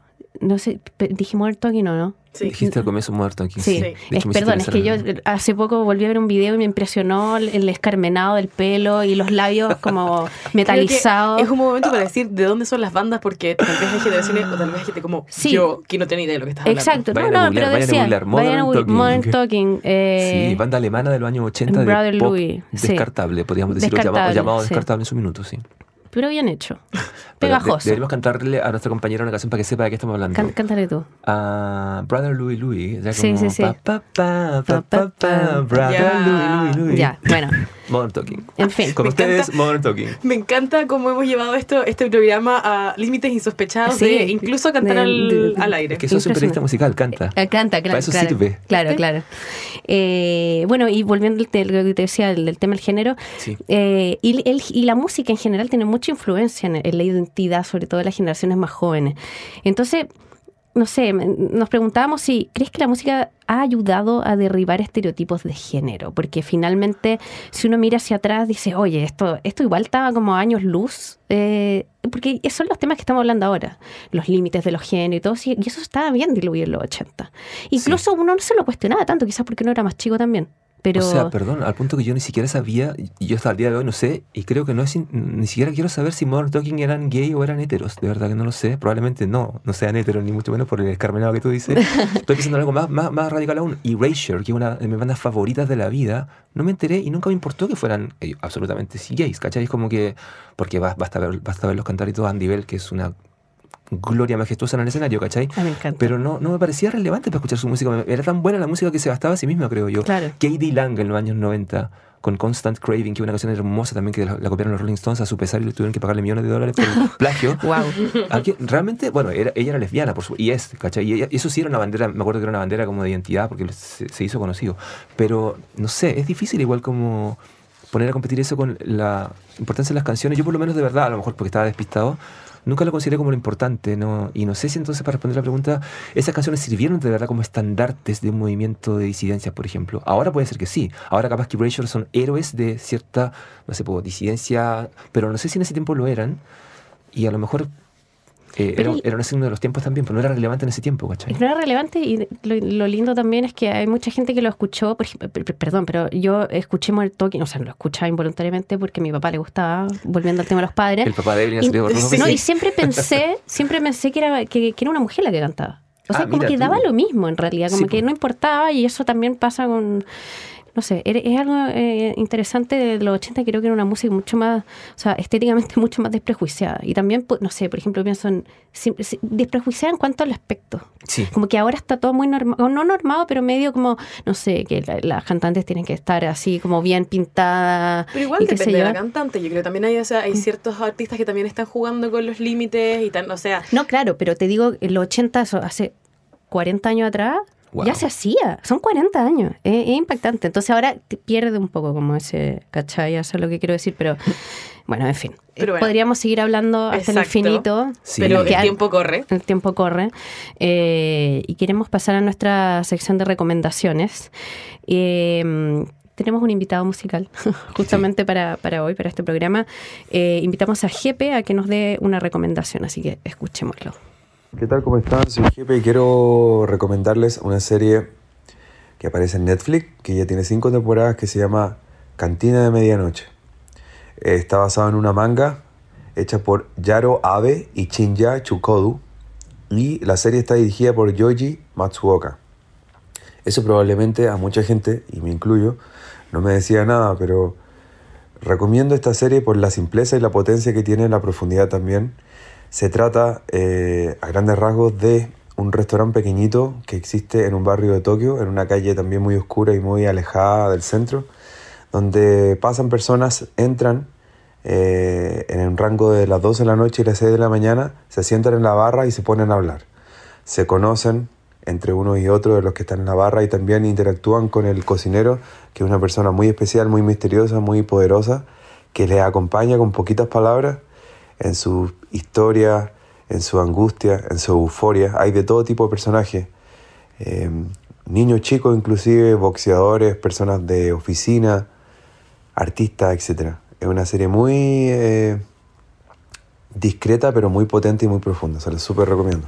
no sé, dije Modern Talking o no, Sí. Dijiste al comienzo muerto aquí. Sí, sí. Es, perdón, es que yo hace poco volví a ver un video y me impresionó el escarmenado del pelo y los labios como *laughs* metalizados. Es un momento para decir de dónde son las bandas porque tal vez hay generaciones o tal vez hay gente como sí. yo que no tiene idea de lo que estás hablando. Exacto, no, no, pero decía, vayan a Modern, Modern Talking. Eh, sí, banda alemana de los años 80 Brother de pop Louis, descartable, podríamos decirlo, descartable, llamado, llamado sí. descartable en su minuto, sí. Pero bien hecho. *laughs* Pegajoso. De, deberíamos cantarle a nuestra compañera una canción para que sepa de qué estamos hablando. Can, cántale tú. Uh, Brother Louis Louis. Sí, como, sí, sí. Pa, pa, pa, Brother Louis Louis. Ya, bueno. *laughs* Modern Talking. En fin. Con ustedes, encanta. Modern Talking. Me encanta cómo hemos llevado esto, este programa a límites insospechados Sí. de incluso cantar De- al, de- al aire. Es que sos un periodista musical, canta. Eh, Canta, claro. Para eso claro, sirve. Claro, claro. Eh, bueno, y volviendo al lo que te decía del, del tema del género, Sí. eh, y, el- y la música en general tiene mucha influencia en, en la identidad, sobre todo de las generaciones más jóvenes. Entonces, no sé, nos preguntábamos si crees que la música ha ayudado a derribar estereotipos de género, porque finalmente si uno mira hacia atrás dice, oye, esto, esto igual estaba como años luz, eh, porque son los temas que estamos hablando ahora, los límites de los géneros y todo, y eso estaba bien diluido en los 80. Incluso uno no se lo cuestionaba tanto, quizás porque uno era más chico también. Pero... O sea, perdón, al punto que yo ni siquiera sabía, y yo hasta el día de hoy no sé, y creo que no es, ni siquiera quiero saber si Modern Talking eran gay o eran heteros, de verdad que no lo sé, probablemente no, no sean heteros, ni mucho menos por el escarmenado que tú dices. *laughs* Estoy pensando en algo más, más, más radical aún, Erasure, que es una de mis bandas favoritas de la vida, no me enteré y nunca me importó que fueran eh, absolutamente gays, ¿cachai? Es como que, porque basta, ver, basta verlos cantar y todo, Andy Bell, que es una gloria majestuosa en el escenario, ¿cachai? Ah, me encanta. Pero no, no me parecía relevante para escuchar su música. Era tan buena la música que se bastaba a sí misma, creo yo. Claro. Katie Lang en los años 90 con Constant Craving, que es una canción hermosa también que la, la copiaron los Rolling Stones a su pesar y le tuvieron que pagarle millones de dólares por el *laughs* plagio. Wow. Aquí, realmente, bueno, era- ella era lesbiana por su, y es, ¿cachai? Y ella- eso sí era una bandera, me acuerdo que era una bandera como de identidad porque se, se hizo conocido. Pero, no sé, es difícil igual como poner a competir eso con la importancia de las canciones. Yo por lo menos de verdad, a lo mejor porque estaba despistado, nunca lo consideré como lo importante, ¿no? Y no sé si entonces para responder la pregunta, esas canciones sirvieron de verdad como estandartes de un movimiento de disidencias, por ejemplo. Ahora puede ser que sí. Ahora capaz que Erasure son héroes de cierta, no sé, disidencia, pero no sé si en ese tiempo lo eran. Y a lo mejor eh, era, y- era un signo de los tiempos también, pero no era relevante en ese tiempo, ¿cachai? No era relevante y lo, lo lindo también es que hay mucha gente que lo escuchó, por ejemplo, per- per- perdón, pero yo escuché Talking, o sea, lo escuchaba involuntariamente porque a mi papá le gustaba, volviendo al tema de los padres. El papá de Evelyn Y- salió por sí. No, y siempre pensé, *laughs* siempre pensé que era, que, que era una mujer la que cantaba. O sea, Ah, como que tú. daba lo mismo en realidad, como Sí, que no importaba y eso también pasa con, no sé, es algo eh, interesante de los 80, creo que era una música mucho más, o sea, estéticamente *laughs* mucho más desprejuiciada. Y también, pues, no sé, por ejemplo, pienso en, desprejuiciada en cuanto al aspecto. Sí. Como que ahora está todo muy normado, no normado, pero medio como, no sé, que la- las cantantes tienen que estar así como bien pintadas. Pero igual y depende de la cantante. Yo creo que también hay, o sea, hay ciertos artistas que también están jugando con los límites y tan, o sea, No, claro, pero te digo, en los 80, eso, hace 40 años atrás, Wow. ya se hacía. Son 40 años. Es, es impactante. Entonces ahora te pierde un poco como ese, ¿cachai? Eso es lo que quiero decir, pero bueno, en fin. Pero bueno. Podríamos seguir hablando hasta el infinito. Sí. pero el tiempo corre. El tiempo corre. Eh, y queremos pasar a nuestra sección de recomendaciones. Eh, tenemos un invitado musical *laughs* justamente para, para hoy, para este programa. Eh, invitamos a Jepe a que nos dé una recomendación, así que escuchémoslo. ¿Qué tal? ¿Cómo están? Soy Jepe y quiero recomendarles una serie que aparece en Netflix, que ya tiene cinco temporadas, que se llama Cantina de Medianoche. Está basado en una manga hecha por Yaro Abe y Shinya Chukodu y la serie está dirigida por Yoji Matsuoka. Eso probablemente a mucha gente, y me incluyo, no me decía nada, pero recomiendo esta serie por la simpleza y la potencia que tiene, la profundidad también. Se trata, eh, a grandes rasgos, de un restaurante pequeñito que existe en un barrio de Tokio, en una calle también muy oscura y muy alejada del centro, donde pasan personas, entran eh, en un rango de las 12 de la noche y las 6 de la mañana, se sientan en la barra y se ponen a hablar. Se conocen entre uno y otro de los que están en la barra y también interactúan con el cocinero, que es una persona muy especial, muy misteriosa, muy poderosa, que les acompaña con poquitas palabras en su historia, en su angustia, en su euforia. Hay de todo tipo de personajes. Eh, niños chicos inclusive, boxeadores, personas de oficina, artistas, etc. Es una serie muy eh, discreta, pero muy potente y muy profunda. Se los súper recomiendo.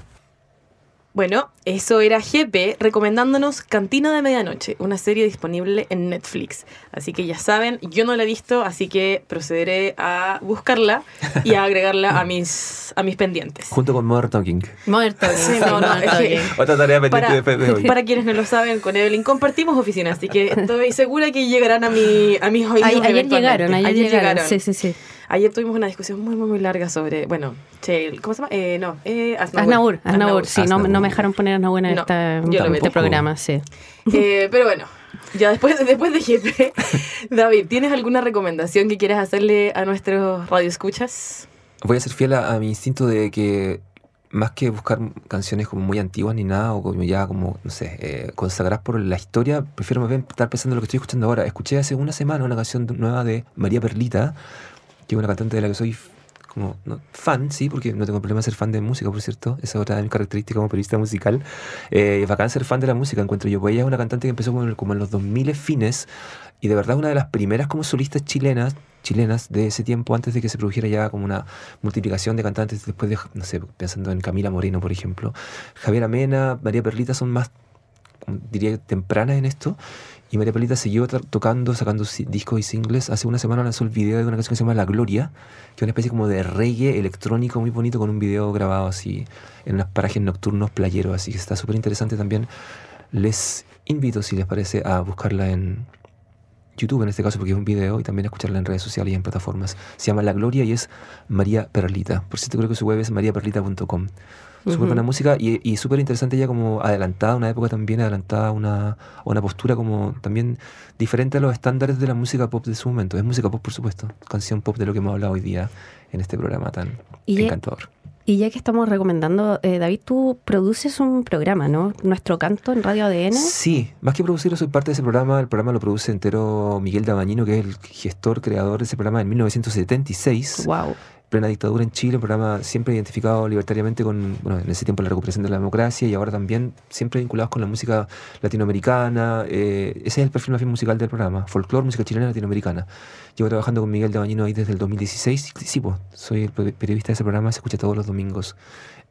Bueno, eso era GP recomendándonos Cantina de Medianoche, una serie disponible en Netflix. Así que ya saben, yo no la he visto, así que procederé a buscarla y a agregarla a mis, a mis pendientes. Junto con Modern Talking. Muerto. Sí, no, no, es que- Otra tarea pendiente Para, después de hoy. para quienes no lo saben, con Evelyn compartimos oficina, así que estoy segura que llegarán a, mi, a mis oídos. ayer eventualmente. llegaron, ayer, llegaron. Sí, sí, sí. Ayer tuvimos una discusión muy, muy, muy larga sobre, bueno, che, ¿cómo se llama? Eh, no, eh, Aznavour, sí, no, no me dejaron poner Aznavour en No, esta- este programa, sí. Eh, pero bueno, ya después, *laughs* después de GP, *laughs* David, ¿tienes alguna recomendación que quieras hacerle a nuestros radioescuchas? Voy a ser fiel a, a mi instinto de que más que buscar canciones como muy antiguas ni nada, o como ya como, no sé, eh, consagradas por la historia, prefiero más bien estar pensando en lo que estoy escuchando ahora. Escuché hace una semana una canción nueva de María Perlita, que es una cantante de la que soy como no, fan, sí, porque no tengo problema ser fan de música, por cierto. Esa es otra de mis características como periodista musical. Eh, es bacán ser fan de la música, encuentro yo. Pues ella es una cantante que empezó como en, como en los 2000 fines y de verdad una de las primeras como solistas chilenas chilenas de ese tiempo antes de que se produjera ya como una multiplicación de cantantes después de, no sé, pensando en Camila Moreno, por ejemplo. Javier Amena, María Perlita son más, diría, tempranas en esto. Y María Perlita siguió tocando, sacando discos y singles. Hace una semana lanzó el video de una canción que se llama La Gloria, que es una especie como de reggae electrónico muy bonito con un video grabado así en unos parajes nocturnos playeros. Así que está súper interesante también. Les invito, si les parece, a buscarla en YouTube en este caso, porque es un video, y también a escucharla en redes sociales y en plataformas. Se llama La Gloria y es María Perlita. Por cierto, creo que su web es mariaperlita.com. Súper buena música y, y súper interesante ella como adelantada una época también, adelantada una, una postura como también diferente a los estándares de la música pop de su momento. Es música pop, por supuesto, canción pop de lo que hemos hablado hoy día en este programa tan Y ya- encantador. Y ya que estamos recomendando, eh, David, tú produces un programa, ¿no? Nuestro canto en Radio ADN. Sí, más que producirlo, soy parte de ese programa. El programa lo produce entero Miguel Dabañino, que es el gestor, creador de ese programa en 1976. Wow. Plena dictadura en Chile, un programa siempre identificado libertariamente con, bueno, en ese tiempo la recuperación de la democracia y ahora también siempre vinculados con la música latinoamericana. eh, ese es el perfil más bien musical del programa, folclore, música chilena latinoamericana. Llevo trabajando con Miguel de Bañino ahí desde el 2016. Sí, pues, soy el pe- periodista de ese programa, se escucha todos los domingos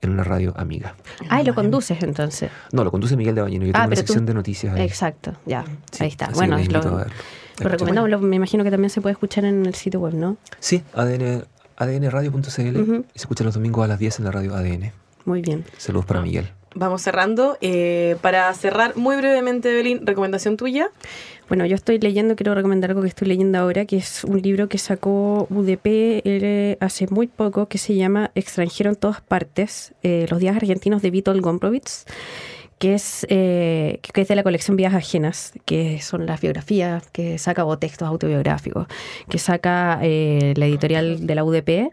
en una radio amiga. Ah, y lo conduces entonces. No, lo conduce Miguel de Bañino, yo Ah, tengo una tú- sección de noticias ahí. Exacto, ya. Sí, ahí está. Bueno, lo, lo recomendamos. lo- me imagino que también se puede escuchar en el sitio web, ¿no? Sí, ADN, adnradio.cl Ujú. y se escucha los domingos a las 10 en la radio ADN. Muy bien. Saludos para. Miguel. Vamos cerrando. Eh, para cerrar muy brevemente, Evelyn, recomendación tuya. Bueno, yo estoy leyendo, quiero recomendar algo que estoy leyendo ahora, que es un libro que sacó UDP eh, hace muy poco, que se llama Extranjero en todas partes, eh, los días argentinos de Vítor Gombrowicz, que es, eh, que es de la colección Vidas Ajenas, que son las biografías que saca o textos autobiográficos, que saca eh, la editorial de la UDP.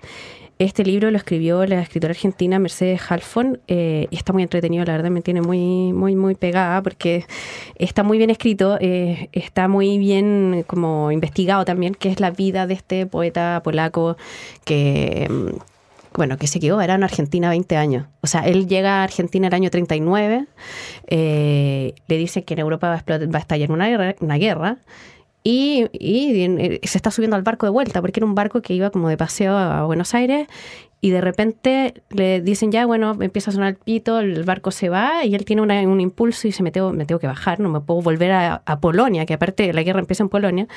Este libro lo escribió la escritora argentina Mercedes Halfon eh, y está muy entretenido, la verdad me tiene muy, muy, muy pegada porque está muy bien escrito, eh, está muy bien como investigado también, que es la vida de este poeta polaco que, mm, bueno, que se quedó varado en Argentina 20 años. O sea, él llega a Argentina el año 39, eh, le dicen que en Europa va a, explotar- va a estallar una guerra, una guerra y, eh, se está subiendo al barco de vuelta, porque era un barco que iba como de paseo a Buenos Aires, y de repente le dicen ya, bueno, empieza a sonar el pito, el barco se va, y él tiene un impulso y se me tengo, me tengo que bajar, no me puedo volver a, a Polonia, que aparte la guerra empieza en Polonia,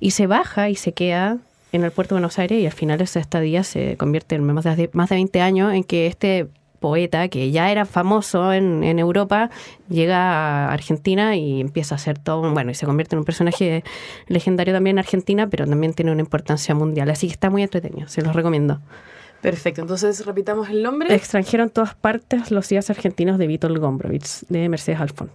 y se baja y se queda en el puerto de Buenos Aires, y al final esa estadía se convierte en más de, más de 20 años en que este poeta que ya era famoso en, en Europa llega a Argentina y empieza a hacer todo, bueno, y se convierte en un personaje legendario también en Argentina, pero también tiene una importancia mundial, así que está muy entretenido, se los recomiendo. Perfecto, entonces repitamos el nombre. Extranjero en todas partes, los días argentinos de Vítor Gombrowicz, de Mercedes Alfon.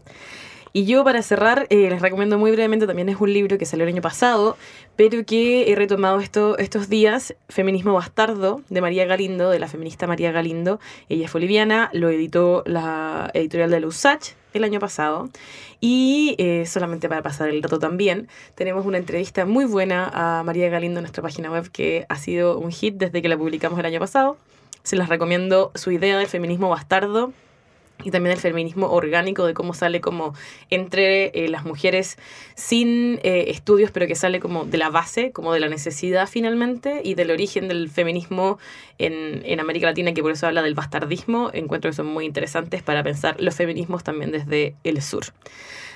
Y yo para cerrar, eh, les recomiendo muy brevemente, también es un libro que salió el año pasado, pero que he retomado esto, estos días, Feminismo Bastardo, de María Galindo, de la feminista María Galindo. Ella es boliviana, lo editó la editorial de Lusach el año pasado. Y eh, solamente para pasar el rato también, tenemos una entrevista muy buena a María Galindo en nuestra página web que ha sido un hit desde que la publicamos el año pasado. Se las recomiendo su idea del feminismo bastardo y también el feminismo orgánico de cómo sale como entre eh, las mujeres sin eh, estudios, pero que sale como de la base, como de la necesidad finalmente, y del origen del feminismo en, en América Latina, que por eso habla del bastardismo. Encuentro que son muy interesantes para pensar los feminismos también desde el sur.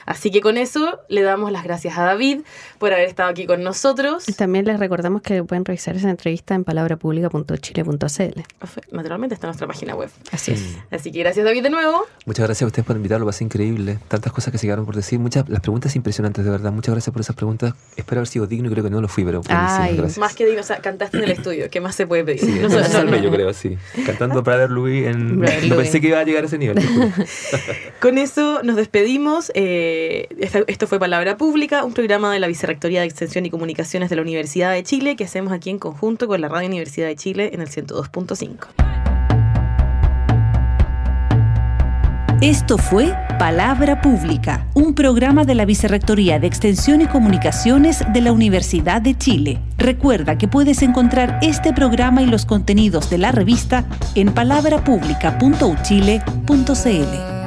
Así que con eso le damos las gracias a David por haber estado aquí con nosotros. Y también les recordamos que pueden revisar esa entrevista en palabrapublica.chile.cl. Naturalmente está en nuestra página web. Así es. Así que gracias David de nuevo. Muchas gracias a ustedes por invitarlo, va a ser increíble. Tantas cosas que se quedaron por decir, muchas las preguntas impresionantes, de verdad. Muchas gracias por esas preguntas. Espero haber sido digno y creo que no lo fui, pero Ay. gracias. Más que digo, o sea, cantaste en el estudio. ¿Qué más se puede pedir? Sí, No no, sé, salve, yo creo, sí. Cantando Brother Louis en... Brother no Louis. pensé que iba a llegar a ese nivel. *laughs* Con eso nos despedimos. Eh, esto fue Palabra Pública, un programa de la Vicerrectoría de Extensión y Comunicaciones de la Universidad de Chile que hacemos aquí en conjunto con la Radio Universidad de Chile en el 102.5. Esto fue Palabra Pública, un programa de la Vicerrectoría de Extensión y Comunicaciones de la Universidad de Chile. Recuerda que puedes encontrar este programa y los contenidos de la revista en palabrapublica.uchile.cl.